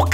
O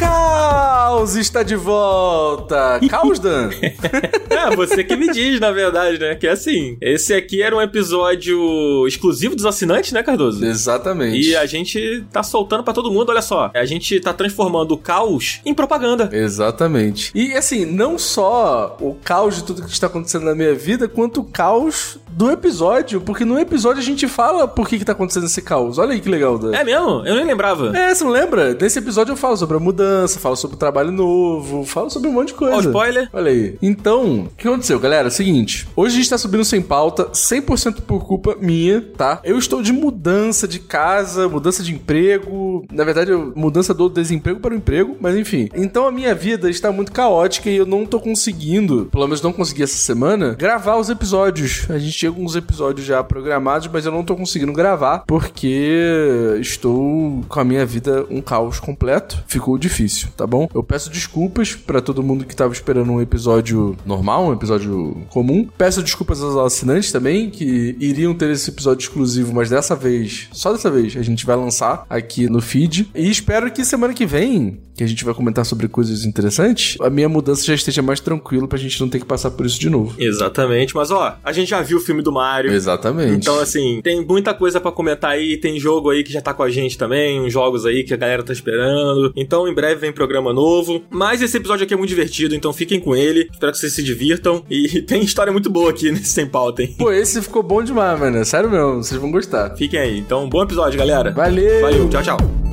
caos está de volta! Caos, Dan? é, você que me diz, na verdade, né? Que é assim, esse aqui era um episódio exclusivo dos assinantes, né, Cardoso? Exatamente. E a gente tá soltando para todo mundo, olha só. A gente tá transformando o caos em propaganda. Exatamente. E assim, não só o caos de tudo que está acontecendo na minha vida, quanto o caos do episódio, porque no episódio a gente fala por que, que tá acontecendo esse caos. Olha aí que legal, Dan. É mesmo? Eu nem lembrava. É, você não lembra? Nesse episódio eu falo sobre a mudança, falo sobre o trabalho novo, falo sobre um monte de coisa. Ó, spoiler. Olha aí. Então, o que aconteceu, galera? É o seguinte, hoje a gente tá subindo sem pauta, 100% por culpa minha, tá? Eu estou de mudança de casa, mudança de emprego, na verdade, mudança do desemprego para o emprego, mas enfim. Então a minha vida está muito caótica e eu não tô conseguindo, pelo menos não consegui essa semana, gravar os episódios. A gente tinha alguns episódios já programados, mas eu não tô conseguindo gravar porque estou com a minha vida um caos completo. Ficou difícil, tá bom? Eu peço desculpas para todo mundo que tava esperando um episódio normal, um episódio comum. Peço desculpas aos assinantes também que iriam ter esse episódio exclusivo, mas dessa vez, só dessa vez, a gente vai lançar aqui no feed. E espero que semana que vem, que a gente vai comentar sobre coisas interessantes, a minha mudança já esteja mais tranquilo pra gente não ter que passar por isso de novo. Exatamente, mas ó, a gente já viu o filme do Mario. Exatamente. Então, assim, tem muita coisa para comentar aí. Tem jogo aí que já tá com a gente também, uns jogos aí que a galera tá esperando. Então, em breve vem programa novo. Mas esse episódio aqui é muito divertido, então fiquem com ele. Espero que vocês se divirtam. E tem história muito boa aqui nesse Sem Pauta, hein? Pô, esse ficou bom demais, mano. Sério mesmo, vocês vão gostar. Fiquem aí. Então, bom episódio, galera. Valeu! Valeu, tchau, tchau.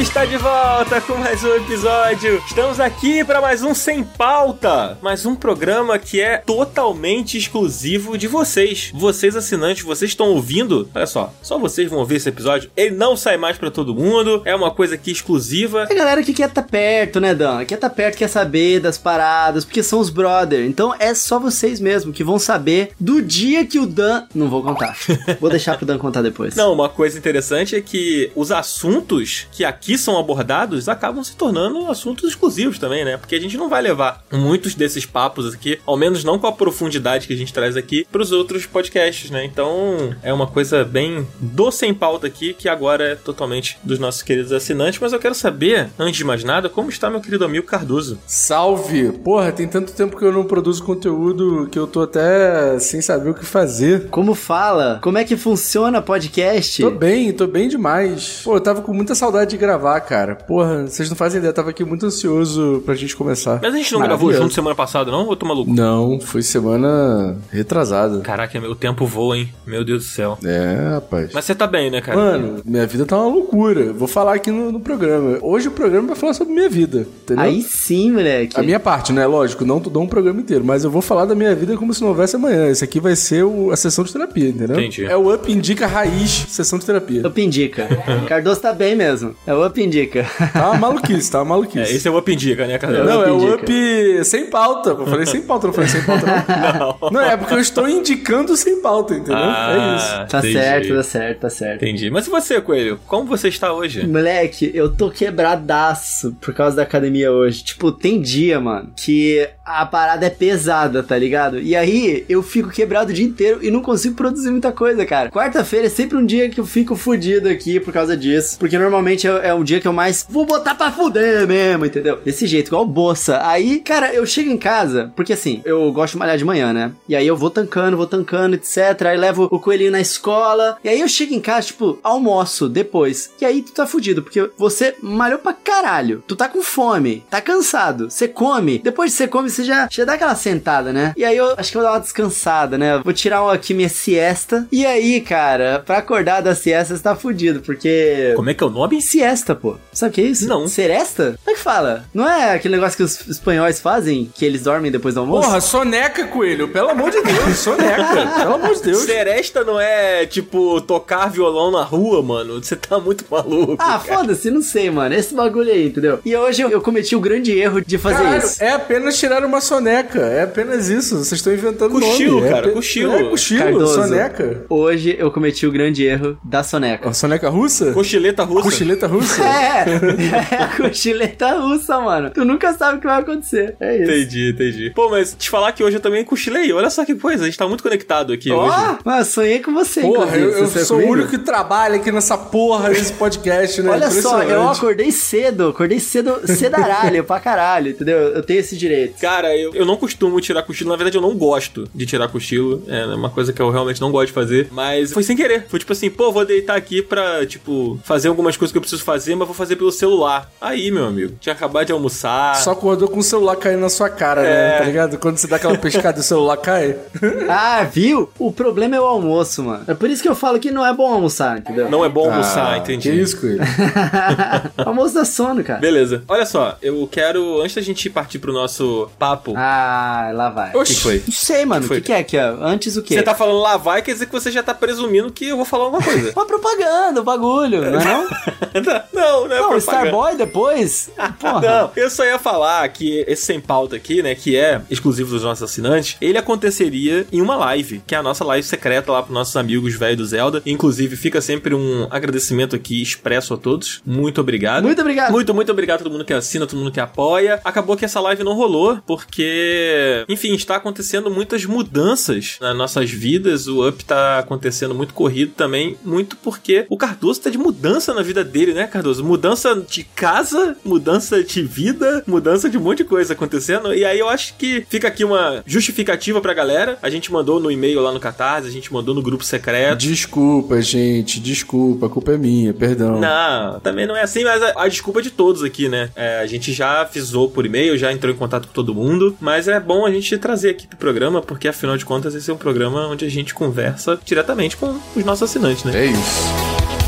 Está de volta com mais um episódio. Estamos aqui para mais um Sem Pauta, mais um programa que é totalmente exclusivo de vocês. Vocês assinantes, vocês estão ouvindo? Olha só, só vocês vão ouvir esse episódio. Ele não sai mais para todo mundo, é uma coisa aqui exclusiva. É a galera que quer estar tá perto, né, Dan? Quer estar tá perto, quer saber das paradas, porque são os brother. Então é só vocês mesmo que vão saber do dia que o Dan. Não vou contar. vou deixar pro Dan contar depois. Não, uma coisa interessante é que os assuntos que aqui são abordados acabam se tornando assuntos exclusivos também, né? Porque a gente não vai levar muitos desses papos aqui, ao menos não com a profundidade que a gente traz aqui, para os outros podcasts, né? Então é uma coisa bem doce em pauta aqui, que agora é totalmente dos nossos queridos assinantes. Mas eu quero saber, antes de mais nada, como está meu querido amigo Cardoso? Salve! Porra, tem tanto tempo que eu não produzo conteúdo que eu tô até sem saber o que fazer. Como fala? Como é que funciona podcast? Tô bem, tô bem demais. Pô, eu tava com muita saudade de gravar, cara. Porra, vocês não fazem ideia, eu tava aqui muito ansioso pra gente começar. Mas a gente não gravou junto semana passada, não? Ou eu tô maluco? Não, foi semana retrasada. Caraca, o tempo voa, hein? Meu Deus do céu. É, rapaz. Mas você tá bem, né, cara? Mano, minha vida tá uma loucura. Vou falar aqui no, no programa. Hoje o programa vai falar sobre minha vida, entendeu? Aí sim, moleque. A minha parte, né? Lógico, não dou um programa inteiro, mas eu vou falar da minha vida como se não houvesse amanhã. Esse aqui vai ser o, a sessão de terapia, entendeu? Entendi. É o Up Indica Raiz, sessão de terapia. Up Indica. Cardoso tá bem mesmo. É o Up Indica. Tá uma maluquice, tá uma maluquice. É, esse é o Up Indica, né, cara? Não, é o Up sem pauta. Eu falei sem pauta, não falei sem pauta, não. não. Não, é porque eu estou indicando sem pauta, entendeu? Ah, é isso. Tá entendi. certo, tá certo, tá certo. Entendi. Mas e você, Coelho? Como você está hoje? Moleque, eu tô quebradaço por causa da academia hoje. Tipo, tem dia, mano, que a parada é pesada, tá ligado? E aí eu fico quebrado o dia inteiro e não consigo produzir muita coisa, cara. Quarta-feira é sempre um dia que eu fico fudido aqui por causa disso. Porque normalmente é, é um dia que eu mais vou botar pra fuder mesmo, entendeu? Desse jeito, igual bolsa. Aí, cara, eu chego em casa, porque assim, eu gosto de malhar de manhã, né? E aí eu vou tancando, vou tancando, etc. Aí levo o coelhinho na escola. E aí eu chego em casa, tipo, almoço depois. E aí tu tá fudido, porque você malhou pra caralho. Tu tá com fome, tá cansado. Você come. Depois de você come, você já, já dá aquela sentada, né? E aí eu acho que eu vou dar uma descansada, né? Vou tirar aqui minha siesta. E aí, cara, pra acordar da siesta, você tá fudido, porque. Como é que é o nome? Siesta, pô. Sabe o que é isso? Não. Seresta? Como é que fala? Não é aquele negócio que os espanhóis fazem, que eles dormem depois do almoço? Porra, soneca, coelho. Pelo amor de Deus, soneca. Pelo amor de Deus. Seresta não é, tipo, tocar violão na rua, mano. Você tá muito maluco. Ah, foda-se, não sei, mano. Esse bagulho aí, entendeu? E hoje eu, eu cometi o grande erro de fazer Caralho, isso. é apenas tirar uma uma soneca. É apenas isso. Vocês estão inventando Cochilo, nome. cara, é, cochilo. É cochilo, Cardoso. soneca. Hoje eu cometi o grande erro da soneca. A soneca russa? Cochileta russa. Cochileta russa? É, é a cochileta russa, mano. Tu nunca sabe o que vai acontecer. É isso. Entendi, entendi. Pô, mas te falar que hoje eu também cochilei. Olha só que coisa, a gente tá muito conectado aqui Ó, hoje. mas sonhei com você, Porra, inclusive. eu, eu Você sou o comigo? único que trabalha aqui nessa porra desse podcast, né? Olha só, eu acordei cedo, acordei cedo, cedaralho pra caralho, entendeu? Eu tenho esse direito. Cara, eu, eu não costumo tirar cochilo. Na verdade, eu não gosto de tirar cochilo. É uma coisa que eu realmente não gosto de fazer. Mas foi sem querer. Foi tipo assim, pô, vou deitar aqui pra, tipo, fazer algumas coisas que eu preciso fazer, mas vou fazer pelo celular. Aí, meu amigo, tinha acabado de almoçar. Só acordou com o celular caindo na sua cara, É. né? Tá ligado? Quando você dá aquela pescada e o celular cai. Ah, viu? O problema é o almoço, mano. É por isso que eu falo que não é bom almoçar, entendeu? Não é bom almoçar, Ah, entendi. Que isso, Coelho? almoço dá sono, cara. Beleza. Olha só, eu quero, antes da gente partir pro nosso papo. Ah, lá vai. O que foi? Não sei, mano. Que O foi? que, que é aqui, ó? Antes o quê? Você tá falando lá vai, quer dizer que você já tá presumindo que eu vou falar alguma coisa. Uma propaganda, o bagulho, não é não? não, não é Não, propaganda. Starboy depois? Porra. Não, eu só ia falar que esse sem pauta aqui, né, que é exclusivo dos nossos assinantes, ele aconteceria em uma live, que é a nossa live secreta lá pros nossos amigos velho do Zelda. Inclusive, fica sempre um agradecimento aqui expresso a todos. Muito obrigado. Muito obrigado. Muito, muito obrigado a todo mundo que assina, todo mundo que apoia. Acabou que essa live não rolou, porque, enfim, está acontecendo muitas mudanças nas nossas vidas. O Up tá acontecendo muito corrido também, muito porque o Cardoso tá de mudança na vida dele, né, Cardoso? Mudança de casa, mudança de vida, mudança de um monte de coisa acontecendo. E aí eu acho que fica aqui uma justificativa pra galera. A gente mandou no e-mail lá no Catarse, a gente mandou no grupo secreto. Desculpa, gente. Desculpa. A culpa é minha. Perdão. Não, também não é assim, mas a, a desculpa é de todos aqui, né? É, a gente já avisou por e-mail, já entrou em contato com todo mundo, mas é bom a gente trazer aqui pro programa, porque afinal de contas esse é um programa onde a gente conversa diretamente com os nossos assinantes, né? É isso.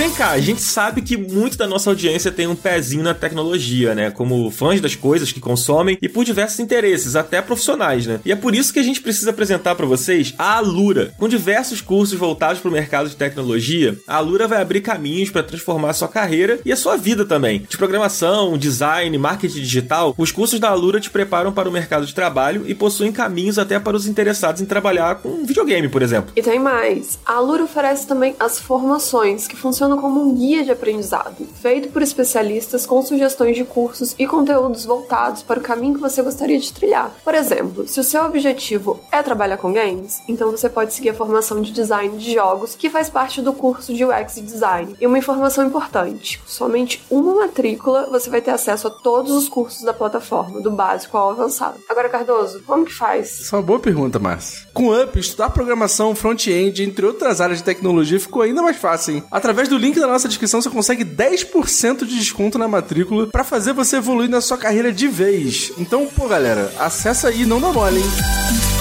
Vem cá, a gente sabe que muito da nossa audiência tem um pezinho na tecnologia, né? Como fãs das coisas que consomem e por diversos interesses, até profissionais, né? E é por isso que a gente precisa apresentar para vocês a Alura. Com diversos cursos voltados para o mercado de tecnologia, a Alura vai abrir caminhos para transformar a sua carreira e a sua vida também. De programação, design, marketing digital, os cursos da Alura te preparam para o mercado de trabalho e possuem caminhos até para os interessados em trabalhar com videogame, por exemplo. E tem mais. A Alura oferece também as formações, que funcionam como um guia de aprendizado, feito por especialistas com sugestões de cursos e conteúdos voltados para o caminho que você gostaria de trilhar. Por exemplo, se o seu objetivo é trabalhar com games, então você pode seguir a formação de design de jogos, que faz parte do curso de UX Design. E uma informação importante: somente uma matrícula você vai ter acesso a todos os cursos da plataforma, do básico ao avançado. Agora, Cardoso, como que faz? Essa é uma boa pergunta, Márcio. Com o Up, estudar programação, front-end, entre outras áreas de tecnologia, ficou ainda mais fácil, hein? Através do link da nossa descrição, você consegue 10% de desconto na matrícula pra fazer você evoluir na sua carreira de vez. Então, pô, galera, acessa aí, não dá mole, hein?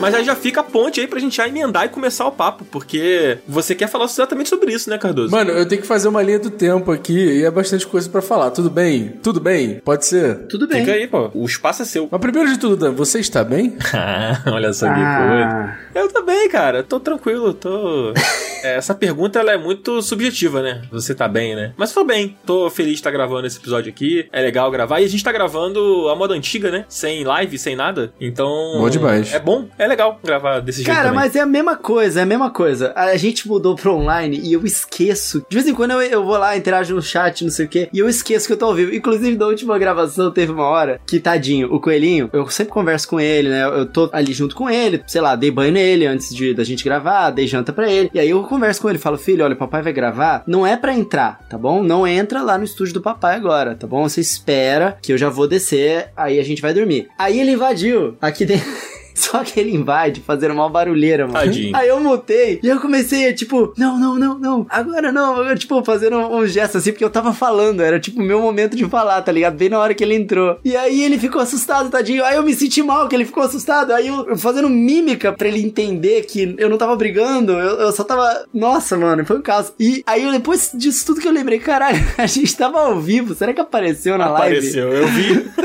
Mas aí já fica a ponte aí pra gente já emendar e começar o papo, porque você quer falar exatamente sobre isso, né, Cardoso? Mano, eu tenho que fazer uma linha do tempo aqui e é bastante coisa pra falar. Tudo bem? Tudo bem? Pode ser? Tudo bem. Fica aí, pô. O espaço é seu. Mas primeiro de tudo, Dan, você está bem? Olha só que coisa. Ah, Eu tô bem, cara. Tô tranquilo, tô. É, essa pergunta ela é muito subjetiva, né? Você tá bem, né? Mas tô bem. Tô feliz de estar gravando esse episódio aqui. É legal gravar. E a gente tá gravando a moda antiga, né? Sem live, sem nada. Então. Bom demais. É bom, é legal gravar desse jeito. Cara, também. mas é a mesma coisa, é a mesma coisa. A gente mudou pro online e eu esqueço. De vez em quando eu, eu vou lá, interajo no chat, não sei o quê, e eu esqueço que eu tô ao vivo. Inclusive, da última gravação teve uma hora que, tadinho, o coelhinho, eu sempre converso com ele, né? Eu tô ali junto com ele, sei lá, dei banho nele antes de, da gente gravar, dei janta pra ele. E aí eu converso com ele, falo, filho, olha, o papai vai gravar, não é pra entrar, tá bom? Não entra lá no estúdio do papai agora, tá bom? Você espera que eu já vou descer, aí a gente vai dormir. Aí ele invadiu aqui dentro. Só que ele invade fazendo uma barulheira, mano. Tadinho. Aí eu mutei e eu comecei a, tipo, não, não, não, não, agora não. Agora, tipo, fazendo um, um gesto assim, porque eu tava falando, era tipo o meu momento de falar, tá ligado? Bem na hora que ele entrou. E aí ele ficou assustado, tadinho. Aí eu me senti mal que ele ficou assustado. Aí eu, eu fazendo mímica pra ele entender que eu não tava brigando, eu, eu só tava. Nossa, mano, foi um caos. E aí eu, depois disso tudo que eu lembrei, caralho, a gente tava ao vivo. Será que apareceu na live? Apareceu, eu vi.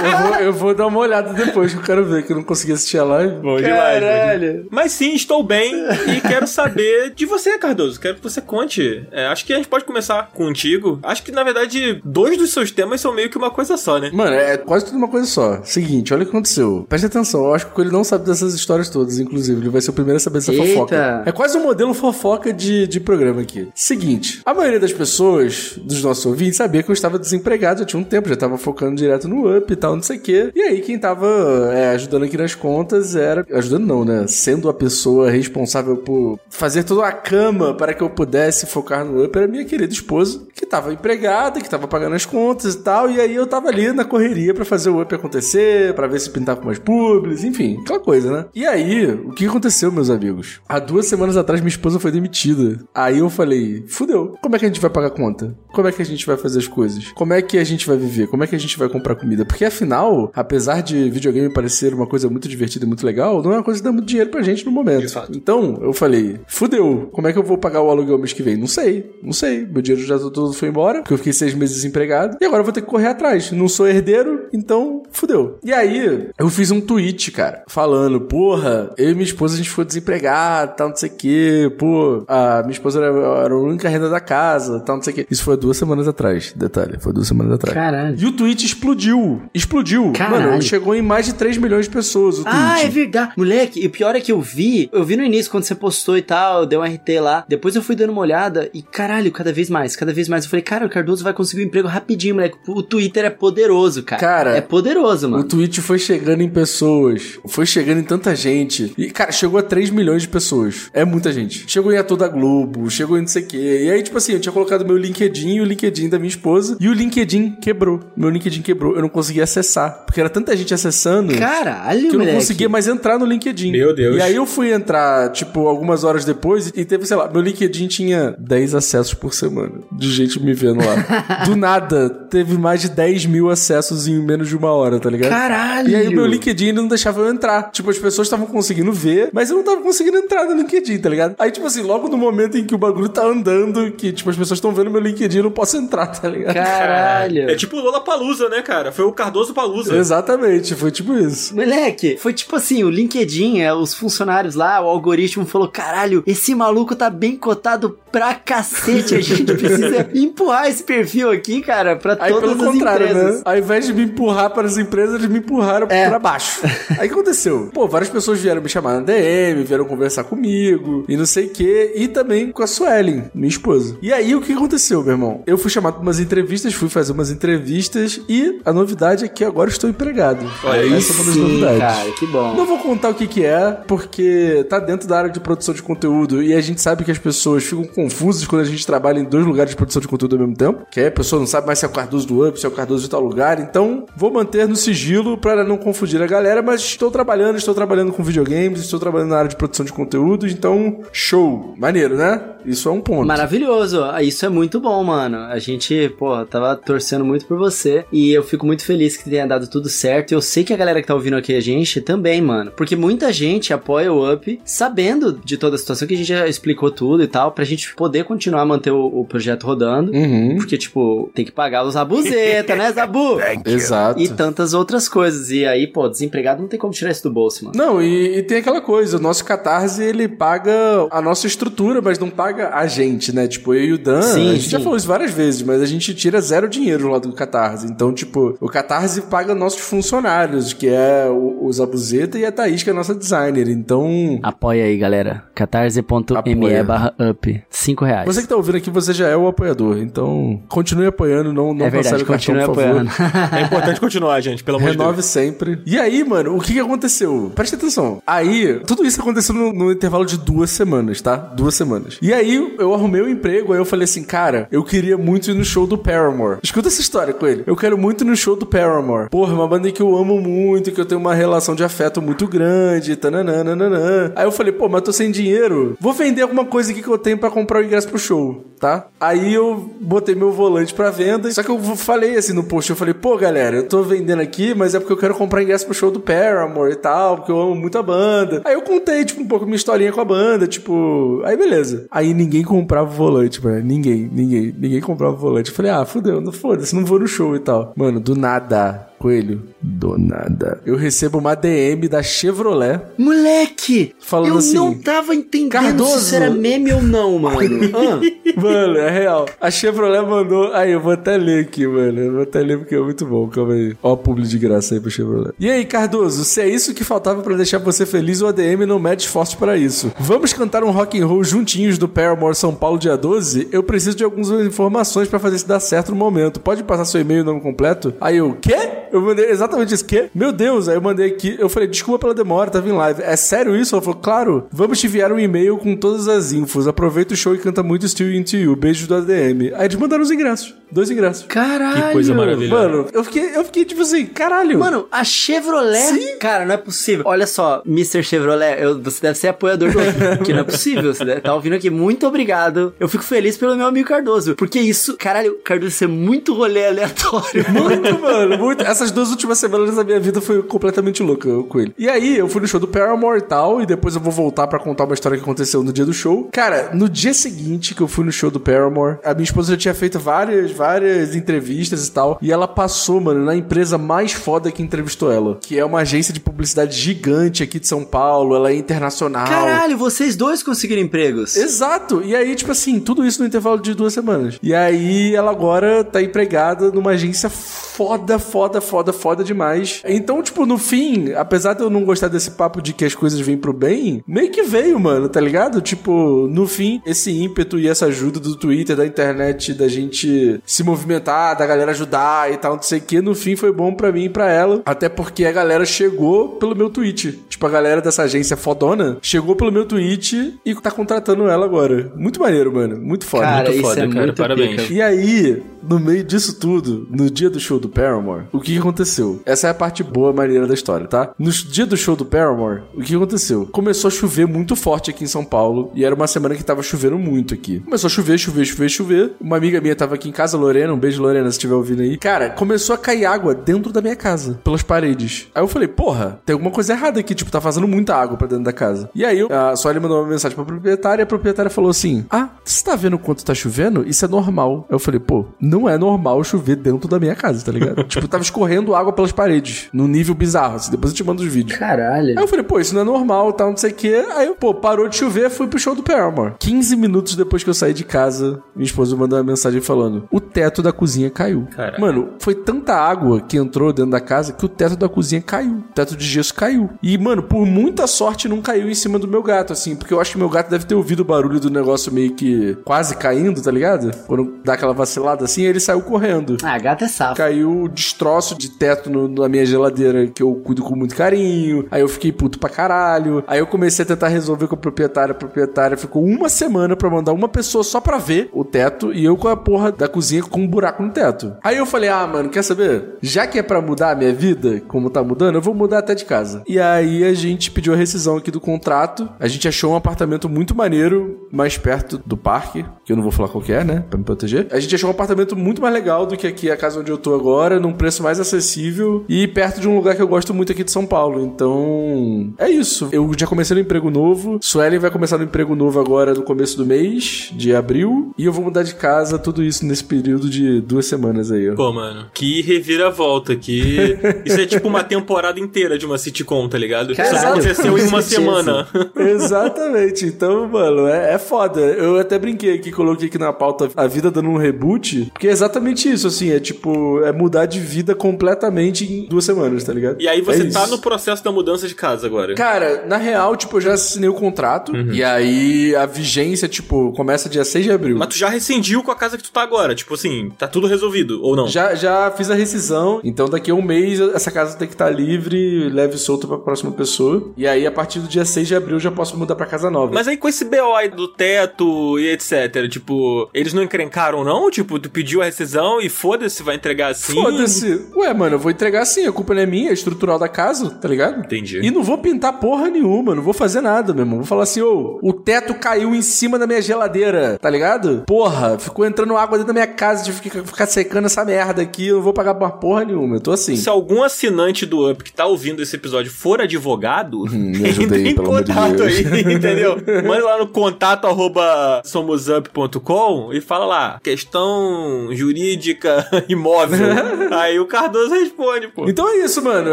Eu vou, eu vou dar uma olhada depois, que eu quero ver, que eu não consegui assistir tinha live. Bom demais, Caralho. Mas sim, estou bem e quero saber de você, Cardoso. Quero que você conte. É, acho que a gente pode começar contigo. Acho que, na verdade, dois dos seus temas são meio que uma coisa só, né? Mano, é quase tudo uma coisa só. Seguinte, olha o que aconteceu. Preste atenção, eu acho que ele não sabe dessas histórias todas, inclusive. Ele vai ser o primeiro a saber dessa Eita. fofoca. É quase um modelo fofoca de, de programa aqui. Seguinte, a maioria das pessoas, dos nossos ouvintes, sabia que eu estava desempregado já tinha um tempo, já estava focando direto no up e tal, não sei o quê. E aí, quem tava é, ajudando aqui nas contas era. Ajudando não, né? Sendo a pessoa responsável por fazer toda a cama para que eu pudesse focar no up era minha querida esposa, que tava empregada, que tava pagando as contas e tal. E aí eu tava ali na correria para fazer o up acontecer, para ver se pintava com mais publis, enfim, aquela coisa, né? E aí, o que aconteceu, meus amigos? Há duas semanas atrás, minha esposa foi demitida. Aí eu falei, fudeu, como é que a gente vai pagar a conta? Como é que a gente vai fazer as coisas? Como é que a gente vai viver? Como é que a gente vai comprar comida? Porque afinal, apesar de videogame parecer uma coisa muito divertida e muito legal, não é uma coisa que dá muito dinheiro pra gente no momento. Então, eu falei, fudeu, como é que eu vou pagar o aluguel mês que vem? Não sei, não sei. Meu dinheiro já todo foi embora, porque eu fiquei seis meses desempregado. E agora eu vou ter que correr atrás. Não sou herdeiro, então fudeu. E aí, eu fiz um tweet, cara, falando, porra, eu e minha esposa a gente ficou desempregado, tal, não sei o quê. Pô, a minha esposa era, era a única renda da casa, tal, não sei o quê. Isso foi duas semanas atrás, detalhe, foi duas semanas atrás. Caralho. E o tweet explodiu. Explodiu. Caralho. Mano, chegou em mais de 3 milhões de pessoas o tweet. Ah, é verdade. Moleque, e o pior é que eu vi, eu vi no início quando você postou e tal, deu um RT lá. Depois eu fui dando uma olhada e caralho, cada vez mais, cada vez mais. Eu falei, cara, o Cardoso vai conseguir um emprego rapidinho, moleque. O Twitter é poderoso, cara. Cara, é poderoso, O mano. tweet foi chegando em pessoas, foi chegando em tanta gente. E, cara, chegou a 3 milhões de pessoas. É muita gente. Chegou em ator da Globo, chegou em não sei o quê. E aí, tipo assim, eu tinha colocado meu LinkedIn e o LinkedIn da minha esposa. E o LinkedIn quebrou. Meu LinkedIn quebrou. Eu não conseguia acessar. Porque era tanta gente acessando. Caralho, que eu não moleque. Conseguia mais entrar no LinkedIn. Meu Deus. E aí eu fui entrar, tipo, algumas horas depois e teve, sei lá, meu LinkedIn tinha 10 acessos por semana de gente me vendo lá. Do nada, teve mais de 10 mil acessos em menos de uma hora, tá ligado? Caralho. E aí o meu LinkedIn não deixava eu entrar. Tipo, as pessoas estavam conseguindo ver, mas eu não tava conseguindo entrar no LinkedIn, tá ligado? Aí, tipo assim, logo no momento em que o bagulho tá andando, que, tipo, as pessoas estão vendo meu LinkedIn, eu não posso entrar, tá ligado? Caralho. É tipo o Lola Palusa, né, cara? Foi o Cardoso Palusa. Exatamente, foi tipo isso. Moleque, foi tipo assim, o LinkedIn, é, os funcionários lá, o algoritmo falou, caralho, esse maluco tá bem cotado pra cacete, a gente precisa empurrar esse perfil aqui, cara, pra Aí, todas pelo as contrário, empresas. né? Ao invés de me empurrar para as empresas, eles me empurraram É. pra baixo. Aí o que aconteceu? Pô, várias pessoas vieram me chamar na DM, vieram conversar comigo e não sei o quê. E também com a Suelen, minha esposa. E aí o que aconteceu, meu irmão? Eu fui chamado pra umas entrevistas, fui fazer umas entrevistas e a novidade é que agora eu estou empregado. Olha aí Essa é uma das novidades. cara, que bom. Não vou contar o que que é, porque tá dentro da área de produção de conteúdo e a gente sabe que as pessoas ficam confusas quando a gente trabalha em dois lugares de produção de conteúdo ao mesmo tempo. Que aí a pessoa não sabe mais se é o Cardoso do Up, se é o Cardoso de tal lugar. Então, vou manter no sigilo para não confundir a galera, mas estou trabalhando, estou trabalhando com videogames, estou trabalhando na área de produção de conteúdo, então, show. Maneiro, né? Isso é um ponto. Maravilhoso, Ah, isso é muito bom, mano. A gente, pô, tava torcendo muito por você e eu fico muito feliz que tenha dado tudo certo. Eu sei que a galera que tá ouvindo aqui a gente também, mano. Porque muita gente apoia o Up sabendo de toda a situação que a gente já explicou tudo e tal, pra gente poder continuar a manter o, o projeto rodando. Uhum. Porque, tipo, tem que pagar os abuzeta, né, Zabu? Exato. E tantas outras coisas. E aí, pô, desempregado não tem como tirar isso do bolso, mano. Não, e, e tem aquela coisa, o nosso Catarse, ele paga a nossa estrutura, mas não paga a gente, né? Tipo, eu e o Dan, Sim, a gente já sim. falou isso várias vezes, mas a gente tira zero dinheiro lá do Catarse. Então, tipo, o Catarse paga nossos funcionários, que é o, o E a Thaís, que é a nossa designer. Então, Apoia aí, galera. catarse.me barra up. Cinco reais. você que tá ouvindo aqui, você já é o apoiador. Então, continue apoiando, não, não é verdade, cartão, continue por favor. apoiando. É importante continuar, gente, pelo amor de Deus. Renove sempre. E aí, mano, o que, que aconteceu? Presta atenção. Aí, tudo isso aconteceu no, no intervalo de duas semanas, tá? Duas semanas. E aí, eu arrumei o emprego, aí eu falei assim, cara, eu queria muito ir no show do Paramore. Escuta essa história com ele. Eu quero muito ir no show do Paramore. Porra, é uma banda que eu amo muito, que eu tenho uma relação de afeto muito grande, tananana. Aí eu falei, pô, mas eu tô sem dinheiro. Vou vender alguma coisa aqui que eu tenho pra comprar o ingresso pro show, tá? Aí eu botei meu volante pra venda. Só que eu falei assim no post, eu falei, pô, galera, eu tô vendendo aqui, mas é porque eu quero comprar ingresso pro show do Paramore e tal, porque eu amo muito a banda. Aí eu contei, tipo, um pouco minha historinha com a banda, tipo, aí beleza. Aí ninguém comprava o volante, mano. Ninguém, ninguém, ninguém comprava o volante. Eu falei, ah, fudeu, não foda-se, não vou no show e tal. Mano, do nada Coelho, do nada. Eu recebo uma DM da Chevrolet Moleque! falando eu assim. não tava entendendo Cardoso. se isso era meme ou não, mano. Ah, Mano, é real. A Chevrolet mandou. Aí, eu vou até ler aqui, mano. Eu vou até ler porque é muito bom. Calma aí. Ó, o publi de graça aí pro Chevrolet. E aí, Cardoso, se é isso que faltava pra deixar você feliz, o ADM não mede esforço pra isso. Vamos cantar um rock and roll juntinhos do Paramore São Paulo dia 12? Eu preciso de algumas informações pra fazer isso dar certo no momento. Pode passar seu e-mail e nome completo? Aí eu, quê? Eu mandei exatamente isso. Quê? Meu Deus. Aí eu mandei aqui. Eu falei, desculpa pela demora, tava em live. É sério isso? Ela falou, claro. Vamos te enviar um e-mail com todas as infos. Aproveita o show e canta muito Still Into You. Beijo do ADM. Aí eles mandaram os ingressos. Dois ingressos. caralho. Que coisa maravilhosa. Mano, eu fiquei, eu fiquei tipo assim, caralho. Mano, a Chevrolet. Cara, não é possível. Olha só, Mr. Chevrolet, eu- você deve ser apoiador do que não é possível. Você deve tá ouvindo aqui. Muito obrigado. Eu fico feliz pelo meu amigo Cardoso. Porque isso, caralho, Cardoso, isso é muito rolê aleatório. Muito, mano, muito. Essas duas últimas semanas da minha vida foi completamente louca com ele. E aí, eu fui no show do Paramore e tal, e depois eu vou voltar pra contar uma história que aconteceu no dia do show. Cara, no dia seguinte que eu fui no show do Paramore, a minha esposa já tinha feito várias, várias entrevistas e tal, e ela passou, mano, na empresa mais foda que entrevistou ela, que é uma agência de publicidade gigante aqui de São Paulo, ela é internacional. Caralho, vocês dois conseguiram empregos. Exato. E aí, tipo assim, tudo isso no intervalo de duas semanas. E aí, ela agora tá empregada numa agência foda, foda, foda, foda demais. Então, tipo, no fim, apesar de eu não gostar desse papo de que as coisas vêm pro bem, meio que veio, mano, tá ligado? Tipo, no fim, esse ímpeto e essa ajuda do Twitter, da internet, da gente se movimentar, da galera ajudar e tal, não sei o que, no fim foi bom pra mim e pra ela. Até porque a galera chegou pelo meu tweet. Tipo, a galera dessa agência fodona chegou pelo meu tweet e tá contratando ela agora. Muito maneiro, mano. Muito foda. Cara, muito isso foda, é cara, muito parabéns. pica. e aí, no meio disso tudo, no dia do show do Paramore, o que que aconteceu? Essa é a parte boa, maneira da história, tá? No dia do show do Paramore, o que aconteceu? Começou a chover muito forte aqui em São Paulo, e era uma semana que tava chovendo muito aqui. Começou a chover, chover, chover, chover. Uma amiga minha tava aqui em casa, Lorena, um beijo, Lorena, se estiver ouvindo aí. Cara, começou a cair água dentro da minha casa, pelas paredes. Aí eu falei, porra, tem alguma coisa errada aqui, tipo, tá fazendo muita água pra dentro da casa. E aí, a Sueli mandou uma mensagem pra proprietária, e a proprietária falou assim, ah, você tá vendo quanto tá chovendo? Isso é normal. Aí eu falei, pô, não é normal chover dentro da minha casa, tá ligado? tipo, tava escorrendo água pelas paredes, num nível bizarro, assim, depois eu te mando os vídeos. Caralho. Aí eu falei, pô, isso não é normal, tal, não sei o quê. Aí, eu, pô, parou de chover, fui pro show do Paramore. 15 minutos depois que eu saí de casa, minha esposa mandou uma mensagem falando: o teto da cozinha caiu. Caraca. Mano, foi tanta água que entrou dentro da casa que o teto da cozinha caiu. O teto de gesso caiu. E, mano, por muita sorte não caiu em cima do meu gato, assim, porque eu acho que meu gato deve ter ouvido o barulho do negócio meio que quase caindo, tá ligado? Quando dá aquela vacilada assim, ele saiu correndo Ah, gato é safo. caiu destroço de teto no- na minha geladeira que eu cuido com muito carinho. Aí eu fiquei puto pra caralho. Aí eu comecei a tentar resolver com a proprietária. A proprietária ficou uma semana pra mandar uma pessoa só pra ver o teto e eu com a porra da cozinha com um buraco no teto. Aí eu falei: "Ah, mano, quer saber? Já que é pra mudar a minha vida, como tá mudando, eu vou mudar até de casa". E aí a gente pediu a rescisão aqui do contrato. A gente achou um apartamento muito maneiro, mais perto do parque, que eu não vou falar qual é, né, Pra me proteger. A gente achou um apartamento muito mais legal do que aqui a casa onde eu tô agora, num preço mais acessível e perto de um lugar que eu gosto muito aqui de São Paulo. Então, é isso. Eu já comecei no emprego novo. Suelen vai começar no emprego novo agora no começo do mês, de abril, e eu vou mudar de casa, tudo isso nesse período de duas semanas aí, ó. Pô, mano, que reviravolta, que... Isso é tipo uma temporada inteira de uma sitcom, tá ligado? Isso Caralho, aconteceu em com uma semana. Exatamente. Então, mano, é, é foda. Eu até brinquei aqui, coloquei aqui na pauta a vida dando um reboot, porque é exatamente isso, assim, é tipo, é mudar de vida completamente em duas semanas, tá ligado? E aí você É tá isso. no processo da mudança de casa agora. Cara, na real, tipo, eu já assinei o contrato, Uhum. e aí a vigência, tipo, começa dia 6 de abril. Mas tu já rescindiu com a casa que tu tá agora. Tipo assim, tá tudo resolvido, ou não? Já, já fiz a rescisão, então daqui a um mês essa casa tem que estar livre, leve e solta pra próxima pessoa. E aí, a partir do dia 6 de abril, eu já posso mudar pra casa nova. Mas aí com esse BO aí do teto e etc, tipo, eles não encrencaram não? Tipo, tu pediu a rescisão e foda-se, vai entregar assim? Foda-se. Ué, mano, eu vou entregar assim, a culpa não é minha, é estrutural da casa, tá ligado? Entendi. E não vou pintar porra nenhuma, não vou fazer nada, meu irmão. Vou falar assim, ô, o teto caiu em cima da minha geladeira, tá ligado? Porra, ficou entrando água dentro da minha casa, que ficar secando essa merda aqui, eu não vou pagar por porra nenhuma, eu tô assim. Se algum assinante do Up que tá ouvindo esse episódio for advogado, Hum, entre em de contato aí, entendeu? Manda lá no contato arroba somosup.com e fala lá, questão jurídica imóvel. aí o Responde, pô. Então é isso, mano.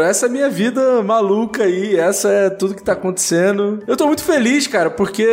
Essa é a minha vida maluca aí. Essa é tudo que tá acontecendo. Eu tô muito feliz, cara, porque,